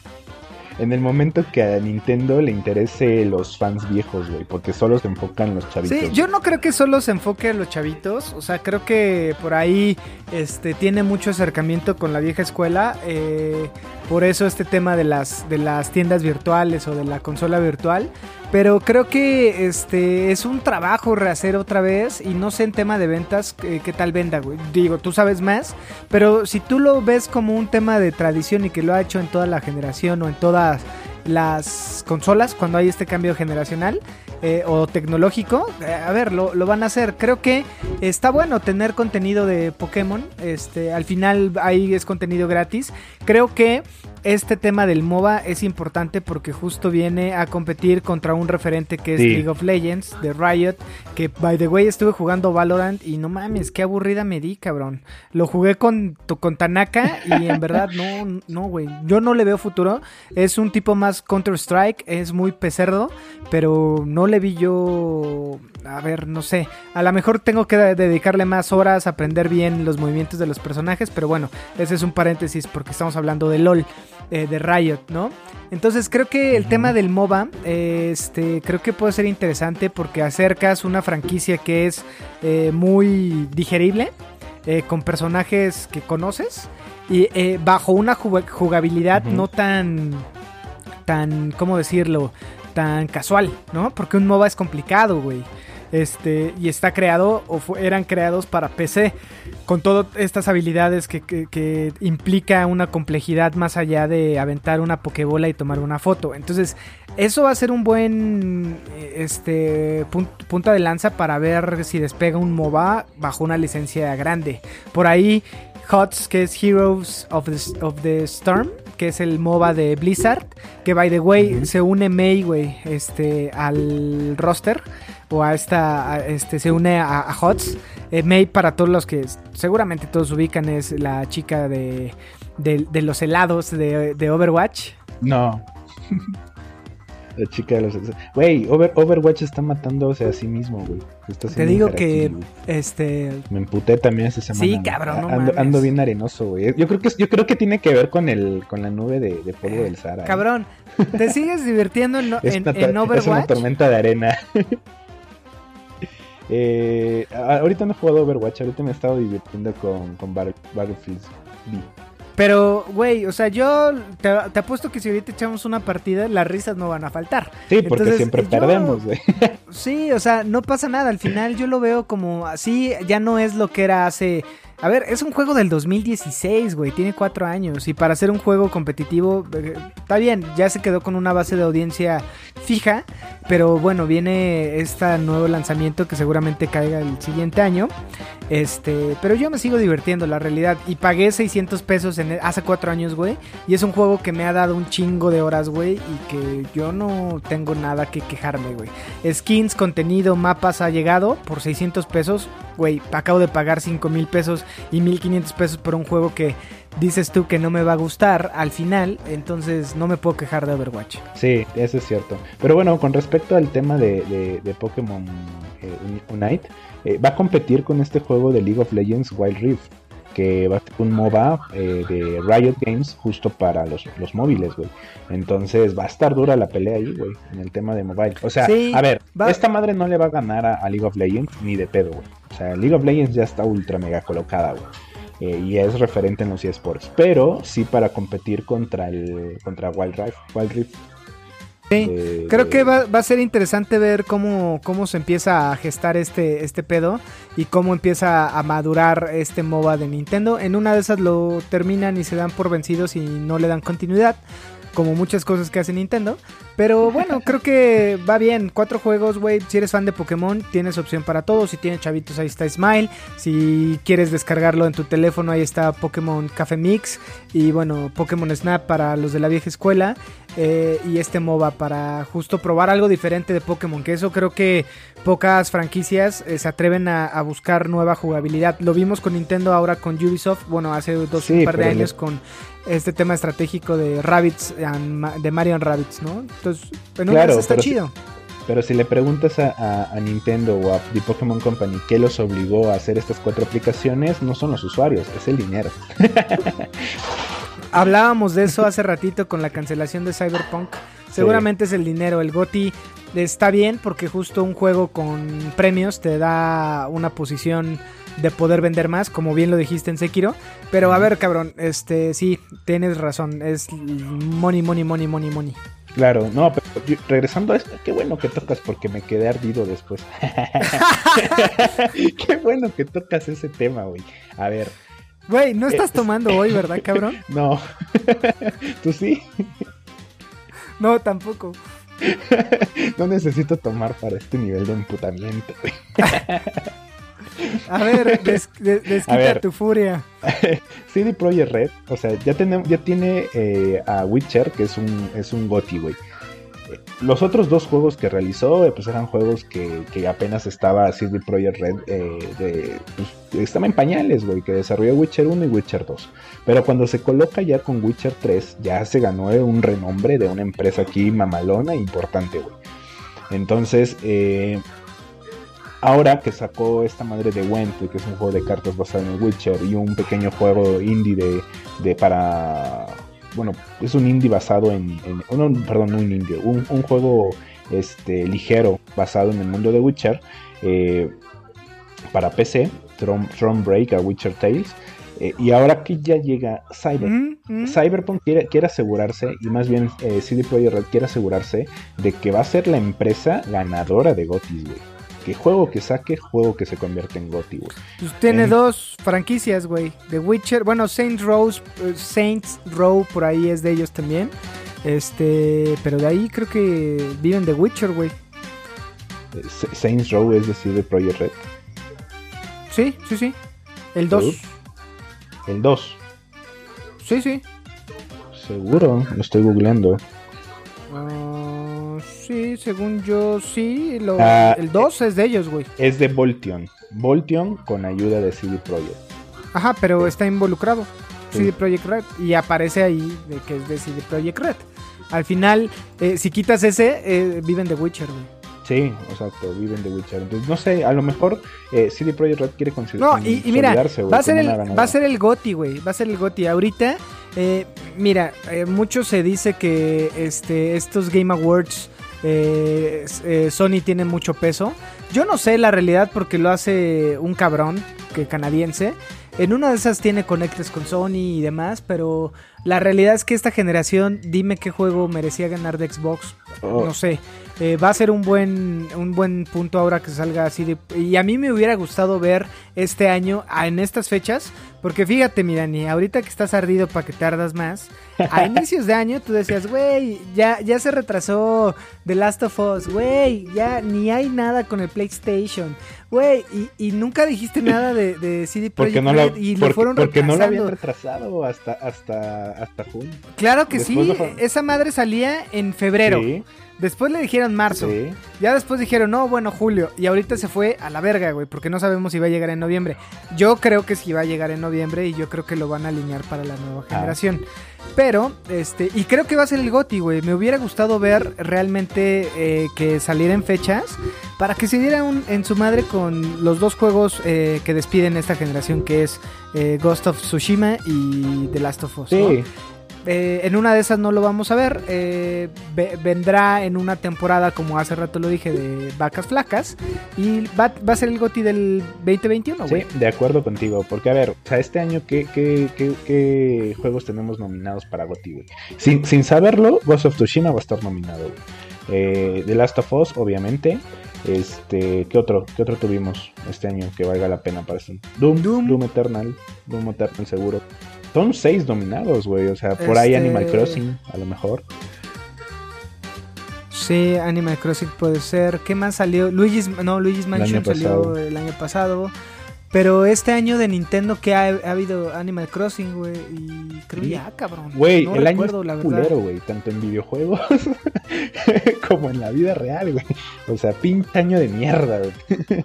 en el momento que a Nintendo le interese los fans viejos, güey, porque solo se enfocan en los chavitos. Sí, yo no creo que solo se enfoque en los chavitos. O sea, creo que por ahí este, tiene mucho acercamiento con la vieja escuela. eh, por eso este tema de las, de las tiendas virtuales o de la consola virtual. Pero creo que este es un trabajo rehacer otra vez. Y no sé en tema de ventas eh, qué tal venda, güey. Digo, tú sabes más. Pero si tú lo ves como un tema de tradición y que lo ha hecho en toda la generación o en todas las consolas cuando hay este cambio generacional eh, o tecnológico, eh, a ver, lo, lo van a hacer. Creo que está bueno tener contenido de Pokémon. Este, al final ahí es contenido gratis. Creo que este tema del MOBA es importante porque justo viene a competir contra un referente que es Sí. League of Legends de Riot. Que by the way estuve jugando Valorant y no mames, qué aburrida me di, cabrón. Lo jugué con, con Tanaka y en verdad no, no, güey. Yo no le veo futuro. Es un tipo más Counter-Strike, es muy pecerdo, pero no le vi yo. A ver, no sé. A lo mejor tengo que de- dedicarle más horas a aprender bien los movimientos de los personajes, pero bueno, ese es un paréntesis porque estamos hablando de LOL, eh, de Riot, ¿no? Entonces creo que el tema del MOBA, eh, este, creo que puede ser interesante porque acercas una franquicia que es eh, muy digerible, eh, con personajes que conoces y bajo una juga- jugabilidad no tan, tan, ¿cómo decirlo? Tan casual, ¿no? Porque un MOBA es complicado, güey. Este, y está creado, o eran creados para PC, con todas estas habilidades que, que- que implica una complejidad más allá de aventar una pokebola y tomar una foto. Entonces, eso va a ser un buen eh, este, pun- punta de lanza para ver si despega un MOBA bajo una licencia grande. Por ahí, HOTS, que es Heroes of the, of the Storm, que es el MOBA de Blizzard, que by the way se une güey, este, al roster o a esta, a este, se une a, a HOTS. Eh, Mei, para todos los que seguramente todos ubican, es la chica de, de, de los helados de, de Overwatch. No. La chica de los. Güey, Over- Overwatch está matándose a sí mismo, güey. Te digo que, este, Me emputé también esa semana. Sí, cabrón, no ando, mames. ando bien arenoso, güey. Yo creo que yo creo que tiene que ver con el con la nube de, de polvo del Sahara. ¿eh? cabrón, ¿te sigues divirtiendo en, Es, en- una, en to- es una Overwatch? tormenta de arena. eh, ahorita no he jugado Overwatch, ahorita me he estado divirtiendo con, con Battle- Battlefield V. Pero, güey, o sea, yo te, te apuesto que si ahorita echamos una partida, las risas no van a faltar. Sí, porque Entonces, siempre yo- perdemos, güey. Sí, o sea, no pasa nada. Al final yo lo veo como así, ya no es lo que era hace A ver, es un juego del 2016, güey. Tiene cuatro años. Y para hacer un juego competitivo, eh, está bien. Ya se quedó con una base de audiencia fija. Pero bueno, viene este nuevo lanzamiento que seguramente caiga el siguiente año. Este, pero yo me sigo divirtiendo, la realidad. Y pagué 600 pesos en, hace cuatro años, güey. Y es un juego que me ha dado un chingo de horas, güey. Y que yo no tengo nada que quejarme, güey. Skins, contenido, mapas ha llegado por 600 pesos. Güey, acabo de pagar 5 mil pesos y 1500 pesos por un juego que dices tú que no me va a gustar al final. Entonces no me puedo quejar de Overwatch. Sí, eso es cierto. Pero bueno, con respecto al tema de, de, Pokémon eh, Unite, eh, va a competir con este juego de League of Legends Wild Rift. Que va a ser un MOBA eh, de Riot Games justo para los, los móviles, güey. Entonces va a estar dura la pelea ahí, güey, en el tema de mobile. O sea, Sí, a ver, va- esta madre no le va a ganar a, a League of Legends ni de pedo, güey. O sea, League of Legends ya está ultra mega colocada, güey. Eh, y es referente en los eSports. Pero sí para competir contra el contra Wild Rift. Wild Rift Sí. de- Creo que va, va a ser interesante ver cómo, cómo se empieza a gestar este, este pedo y cómo empieza a madurar este MOBA de Nintendo. En una de esas lo terminan y se dan por vencidos y no le dan continuidad, como muchas cosas que hace Nintendo. Pero bueno, creo que va bien. Cuatro juegos, güey. Si eres fan de Pokémon, tienes opción para todos. Si tienes chavitos, ahí está Smile. Si quieres descargarlo en tu teléfono, ahí está Pokémon Café Mix. Y bueno, Pokémon Snap para los de la vieja escuela. eh, y este MOBA para justo probar algo diferente de Pokémon. Que eso creo que pocas franquicias eh, se atreven a, a buscar nueva jugabilidad. Lo vimos con Nintendo, ahora con Ubisoft. Bueno, hace dos Sí, un par de le- años con este tema estratégico de Rabbits, de Mario and Rabbits, ¿no? Entonces, en Claro, esas está pero chido. Pero si le preguntas a, a- a Nintendo o a The Pokémon Company qué los obligó a hacer estas cuatro aplicaciones, no son los usuarios, es el dinero. Hablábamos de eso hace ratito con la cancelación de Cyberpunk. Seguramente es el dinero. El GOTI está bien porque justo un juego con premios te da una posición de poder vender más, como bien lo dijiste en Sekiro. Pero a ver, cabrón, este sí, tienes razón. Es money, money, money, money, money. Claro, no, pero yo- regresando a esto, qué bueno que tocas porque me quedé ardido después. qué bueno que tocas ese tema, güey. A ver, Güey, no estás tomando hoy, ¿verdad, cabrón? no. ¿Tú sí? No, tampoco. No necesito tomar para este nivel de emputamiento, güey. A ver, des- de- desquita A ver. tu furia. CD Projekt Red, o sea, ya, tenemos, ya tiene eh, a Witcher, que es un, es un GOTY, güey. Los otros dos juegos que realizó, eh, pues eran juegos que, que apenas estaba CD Projekt Red, eh, de, pues, estaba en pañales, güey, que desarrolló Witcher 1 y Witcher 2. Pero cuando se coloca ya con Witcher 3, ya se ganó un renombre de una empresa aquí mamalona e importante, güey. Entonces, eh, ahora que sacó esta madre de Went, que es un juego de cartas basado en el Witcher, y un pequeño juego indie de, de para. Bueno, es un indie basado en. en- oh, no, perdón, no un indie, un, un juego este, ligero basado en el mundo de Witcher. eh, para PC, Throne, Break a Witcher Tales. eh, y ahora que ya llega Cyber, Mm, mm. Cyberpunk quiere, quiere asegurarse, y más bien eh, CD Projekt Red quiere asegurarse de que va a ser la empresa ganadora de GOTY, güey. Que juego que saque, juego que se convierte en GOTY, güey. Pues tiene En- dos franquicias, güey. The Witcher, bueno, Saints Row, eh, Saints Row por ahí es de ellos también. Este, pero de ahí creo que viven de Witcher, güey. Eh, Sa- Saints Row es de CD Projekt Red. Sí, sí, sí. El 2. Ups. El 2, Sí, sí. seguro, lo estoy googleando. Ah, sí, según yo, sí. lo- Ah, el 2 es de ellos, güey. Es de Voltion. Voltion con ayuda de CD Projekt. Ajá, pero está involucrado. Sí. CD Projekt Red. Y aparece ahí de que es de CD Projekt Red. Al final, eh, si quitas ese, eh, viven de Witcher, güey. Sí, exacto, viven de Witcher. Entonces, no sé, a lo mejor eh, CD Projekt Red quiere consi- No, y, y mira, güey, va a, ser el, va a ser el GOTI, güey. Va a ser el GOTI. Ahorita, eh, mira, eh, mucho se dice que este, estos Game Awards, eh, eh, Sony tiene mucho peso. Yo no sé la realidad porque lo hace un cabrón que canadiense. En una de esas tiene conectes con Sony y demás, pero la realidad es que esta generación, dime qué juego merecía ganar de Xbox. Oh. No sé. Eh, va a ser un buen, un buen punto ahora que salga así de... Y a mí me hubiera gustado ver este año, en estas fechas, porque fíjate, mi Dani, ahorita que estás ardido para que tardas más, a inicios de año tú decías, güey, ya, ya se retrasó The Last of Us, güey, ya ni hay nada con el PlayStation, güey, y, y nunca dijiste nada de, de CD Projekt no Red y porque, lo fueron porque no lo habían retrasando. retrasado hasta, hasta, hasta junio. Claro que Después sí, lo esa madre salía en febrero, Sí, después le dijeron marzo. sí. Ya después dijeron, no, bueno, julio. Y ahorita se fue a la verga, güey, porque no sabemos si va a llegar en noviembre. Yo creo que sí va a llegar en noviembre y yo creo que lo van a alinear para la nueva Ah. generación. Pero, este, y creo que va a ser el GOTI, güey. Me hubiera gustado ver realmente eh, que saliera en fechas para que se diera un, en su madre con los dos juegos eh, que despiden esta generación, que es eh, Ghost of Tsushima y The Last of Us. ¿no? Sí, Eh, en una de esas no lo vamos a ver. eh, ve- vendrá en una temporada, como hace rato lo dije, de vacas flacas. Y va, va a ser el GOTI del 2021, Sí, güey. de acuerdo contigo. Porque, a ver, o sea, este año, ¿qué, qué, qué, qué juegos tenemos nominados para GOTY, güey? Sin, sin saberlo, Ghost of Tsushima va a estar nominado, güey. Eh, The Last of Us, obviamente. Este, ¿qué otro? ¿Qué otro tuvimos este año que valga la pena para esto? Doom, Doom. Doom, Eternal, Doom Eternal seguro. Son seis nominados, güey. O sea, por ahí Este- Animal Crossing, a lo mejor. Sí, Animal Crossing puede ser. ¿Qué más salió? Luigi's, no, Luigi's Mansion salió el año pasado. Pero este año de Nintendo que ha, ha habido Animal Crossing, güey. Y creo Sí. ya, cabrón. Güey, no el año recuerdo, es culero, güey, tanto en videojuegos como en la vida real, güey. O sea, pinche año de mierda, güey.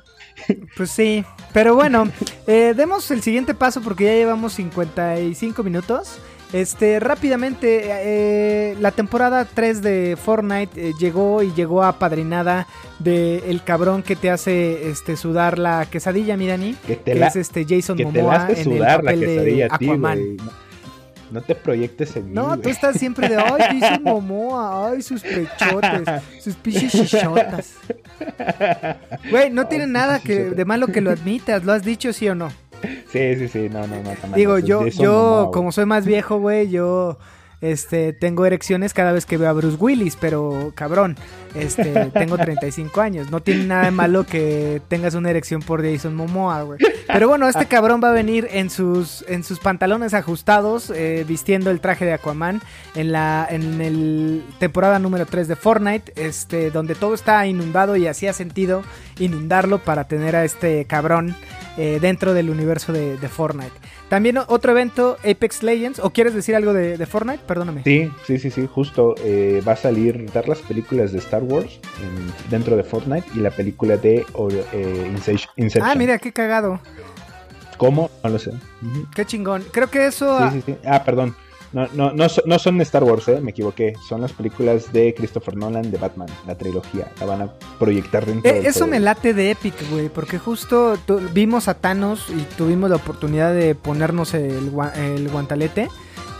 Pues sí, pero bueno, eh, demos el siguiente paso porque ya llevamos 55 minutos. Este, rápidamente, eh, la temporada 3 de Fortnite eh, llegó y llegó apadrinada de el cabrón que te hace este, sudar la quesadilla, mi Dani. Que te Que la, es este Jason que te la Momoa hace en el sudar la papel de quesadilla ti, Aquaman. No, te proyectes en mí, No, tú estás siempre de, ay, Jason Momoa, ay, sus pechotes, sus piches chichotas. Güey, no tiene nada que, de malo que lo admitas, ¿lo has dicho sí o no? Sí, sí, sí, no, no, no. Digo, yo, yo Momoa, como soy más viejo, güey, yo este, tengo erecciones cada vez que veo a Bruce Willis, pero cabrón, este, tengo 35 años. No tiene nada de malo que tengas una erección por Jason Momoa, güey. Pero bueno, este cabrón va a venir en sus, en sus pantalones ajustados, eh, vistiendo el traje de Aquaman en la en el temporada número 3 de Fortnite, este, donde todo está inundado y hacía sentido inundarlo para tener a este cabrón eh, dentro del universo de, de Fortnite. También otro evento, Apex Legends. ¿O quieres decir algo de, de Fortnite? Perdóname. Sí, sí, sí, sí, justo eh, va a salir dar las películas de Star Wars en- dentro de Fortnite y la película de eh, Ince- Inception. Ah, mira, qué cagado. ¿Cómo? No lo sé. Qué chingón. Creo que eso... Sí, sí, sí. Ah, perdón. No, no, no, so- no son Star Wars, eh, me equivoqué. Son las películas de Christopher Nolan de Batman, la trilogía. La van a proyectar dentro Eh, del eso me late de Epic, güey, porque justo vimos a Thanos y tuvimos la oportunidad de ponernos el, gua- el guantalete.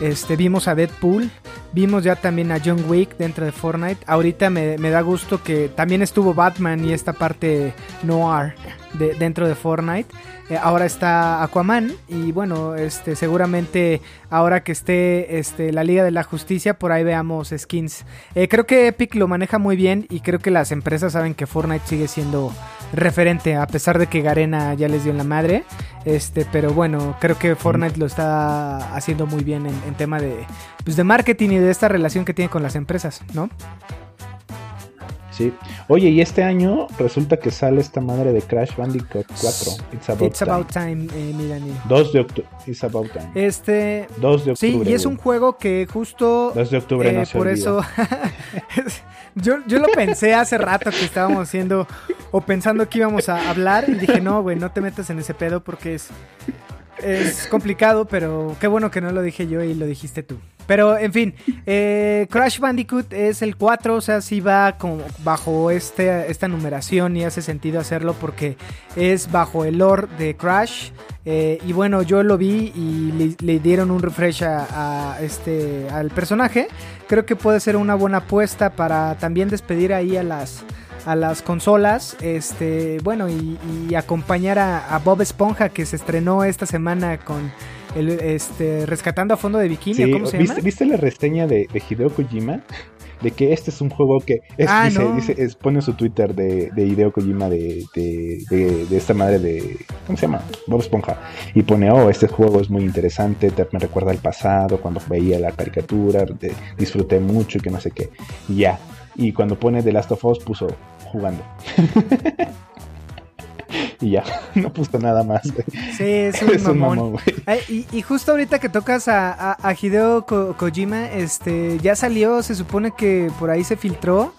Este, vimos a Deadpool, vimos ya también a John Wick dentro de Fortnite. Ahorita me, me da gusto que también estuvo Batman y esta parte noir de, dentro de Fortnite. Eh, ahora está Aquaman y bueno, este seguramente ahora que esté este, la Liga de la Justicia por ahí veamos skins. Eh, creo que Epic lo maneja muy bien y creo que las empresas saben que Fortnite sigue siendo referente a pesar de que Garena ya les dio en la madre. Este, pero bueno, creo que Fortnite lo está haciendo muy bien en, en tema de pues de marketing y de esta relación que tiene con las empresas, ¿no? Sí. Oye, y este año resulta que sale esta madre de Crash Bandicoot 4. It's About, It's about time, eh, mi Dani. Time. 2 de octubre. It's About Time. Este, 2 de octubre. sí, y es un juego que justo 2 de octubre Eh, no se por olvida. eso yo, yo lo pensé hace rato que estábamos haciendo o pensando que íbamos a hablar y dije no güey no te metas en ese pedo porque es es complicado pero qué bueno que no lo dije yo y lo dijiste tú pero en fin eh, Crash Bandicoot es el 4 o sea sí va bajo este, esta numeración y hace sentido hacerlo porque es bajo el lore de Crash eh, y bueno, yo lo vi y le, dieron un refresh este al personaje. Creo que puede ser una buena apuesta para también despedir ahí a las consolas, este, bueno, y, y acompañar a, a Bob Esponja que se estrenó esta semana con el, este, Rescatando a Fondo de Bikini, Sí, ¿cómo se ¿viste, llama? viste la reseña de, de Hideo Kojima? De que este es un juego que. es- Ah, dice, no. dice- es- pone su Twitter de, de Hideo Kojima de, de, de- de esta madre de. ¿Cómo se llama? Bob Esponja. Y pone, oh, este juego es muy interesante, te- me recuerda al pasado, cuando veía la caricatura, disfruté mucho y que no sé qué. Y ya. Y cuando pone The Last of Us puso jugando. y ya, no puso nada más. güey. Sí, es un Es un mamón. Ay, y, y justo ahorita que tocas a, a- a Hideo Ko- Kojima, este, ya salió, se supone que por ahí se filtró.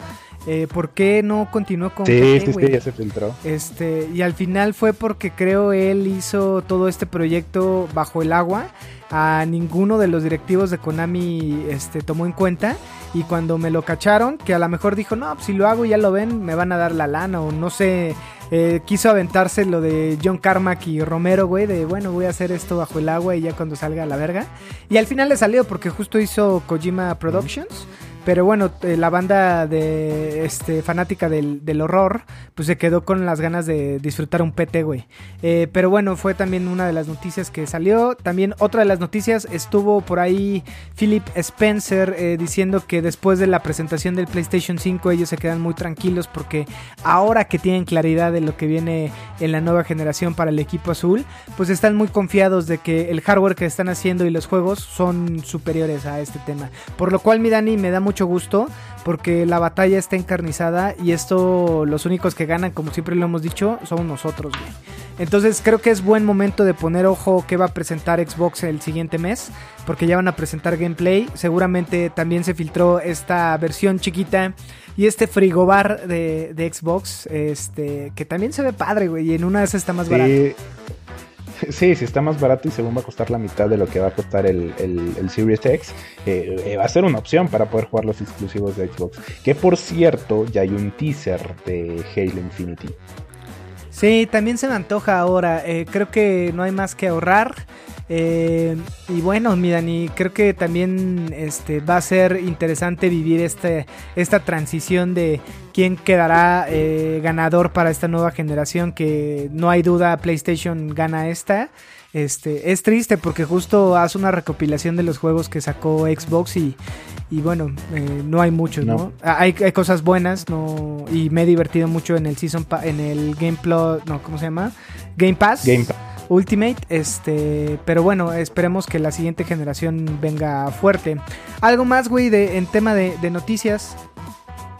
Eh, ¿Por qué no continuó con Sí, sí, sí, ya se filtró. Este, y al final fue porque creo él hizo todo este proyecto bajo el agua. A ninguno de los directivos de Konami este, tomó en cuenta. Y cuando me lo cacharon, que a lo mejor dijo, no, pues si lo hago ya lo ven, me van a dar la lana. O no sé, eh, quiso aventarse lo de John Carmack y Romero, güey, de bueno, voy a hacer esto bajo el agua y ya cuando salga a la verga. Y al final le salió porque justo hizo Kojima Productions. Pero bueno, eh, la banda de este fanática del, del horror, pues se quedó con las ganas de disfrutar un PT, güey. Eh, pero bueno, fue también una de las noticias que salió. También otra de las noticias estuvo por ahí Philip Spencer eh, diciendo que después de la presentación del PlayStation 5 ellos se quedan muy tranquilos porque ahora que tienen claridad de lo que viene en la nueva generación para el equipo azul, pues están muy confiados de que el hardware que están haciendo y los juegos son superiores a este tema. Por lo cual mi Dani me da mucho gusto porque la batalla está encarnizada y esto los únicos que ganan, como siempre lo hemos dicho, somos nosotros, güey. Entonces creo que es buen momento de poner ojo que va a presentar Xbox el siguiente mes, porque ya van a presentar gameplay. Seguramente también se filtró esta versión chiquita y este frigobar de, de Xbox, este, que también se ve padre, güey, y en una de esas está más barato. Sí, sí está más barato y según va a costar la mitad de lo que va a costar el, el- el Series X, eh, eh, va a ser una opción para poder jugar los exclusivos de Xbox. Que por cierto, ya hay un teaser de Halo Infinity. Sí, también se me antoja ahora. eh, creo que no hay más que ahorrar. Eh, y bueno, mi Dani, creo que también este, va a ser interesante vivir este, esta transición de quién quedará eh, ganador para esta nueva generación. Que no hay duda, PlayStation gana esta. Este, es triste porque justo hace una recopilación de los juegos que sacó Xbox y, y bueno, eh, no hay muchos, ¿no? No. Ah, Hay, hay cosas buenas, no y me he divertido mucho en el Season Pa- en el Game Plus, no, ¿cómo se llama? Game Pass. Game Pass. Ultimate, este, pero bueno, esperemos que la siguiente generación venga fuerte. Algo más, güey, de, en tema de, de noticias.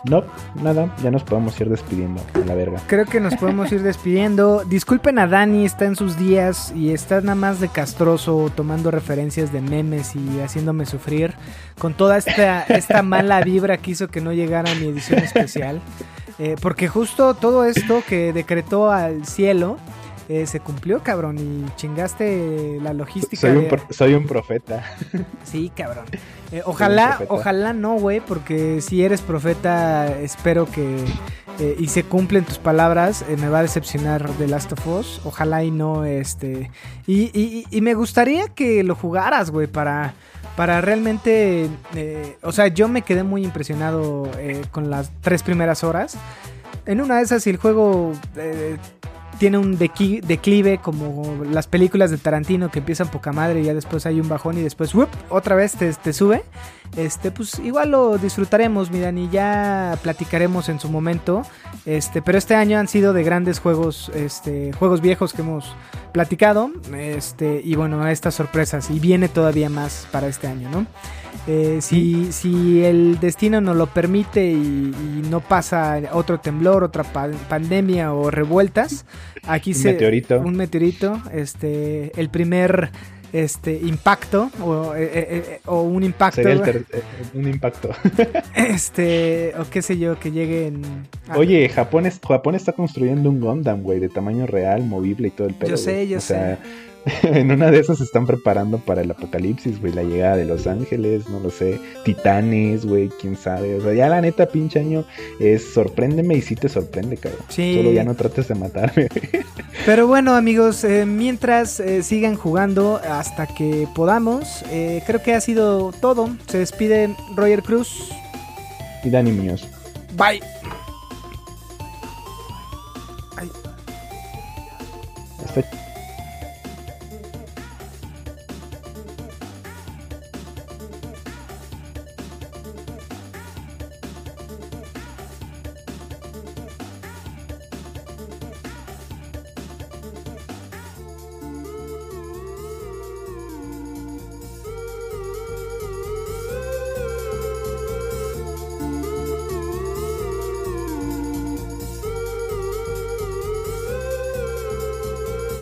No, nada, ya nos podemos ir despidiendo a la verga. Creo que nos podemos ir despidiendo. Disculpen a Dani, está en sus días y está nada más de castroso tomando referencias de memes y haciéndome sufrir con toda esta, esta mala vibra que hizo que no llegara mi edición especial. Eh, porque justo todo esto que decretó al cielo eh, se cumplió, cabrón, y chingaste la logística. Soy un, de- pro- soy un profeta. Sí, cabrón. Eh, ojalá, ojalá no, güey, porque si eres profeta, espero que eh, y se cumplen tus palabras, me va a decepcionar The Last of Us. Ojalá y no, este. Y, y- y me gustaría que lo jugaras, güey, para. Para realmente. eh, o sea, yo me quedé muy impresionado eh, con las tres primeras horas. En una de esas, si el juego eh, tiene un declive como las películas de Tarantino que empiezan poca madre y ya después hay un bajón y después ¡wup! otra vez te, te sube. Este, pues igual lo disfrutaremos, miran, y ya platicaremos en su momento. Este, pero este año han sido de grandes juegos, este, juegos viejos que hemos platicado. Este, y bueno, estas sorpresas. Y viene todavía más para este año, ¿no? Eh, si, si el destino nos lo permite y, y no pasa otro temblor, otra pa- pandemia o revueltas, aquí Un se meteorito. un meteorito, este, el primer este impacto o, eh, eh, eh, o un impacto, Sería el un impacto. este o qué sé yo que llegue en ah, Oye, Japón, es- Japón está construyendo un Gundam, güey, de tamaño real, movible y todo el pedo. Yo sé, güey. yo o sea, en una de esas se están preparando para el apocalipsis, güey. La llegada de Los Ángeles, no lo sé. Titanes, güey, quién sabe. O sea, ya la neta, pinche año, es sorpréndeme y sí te sorprende, cabrón. Sí. Solo ya no trates de matarme. Pero bueno, amigos, eh, mientras eh, sigan jugando hasta que podamos, eh, creo que ha sido todo. Se despide Roger Cruz. Y Dani Muñoz. Bye. Ay. Hasta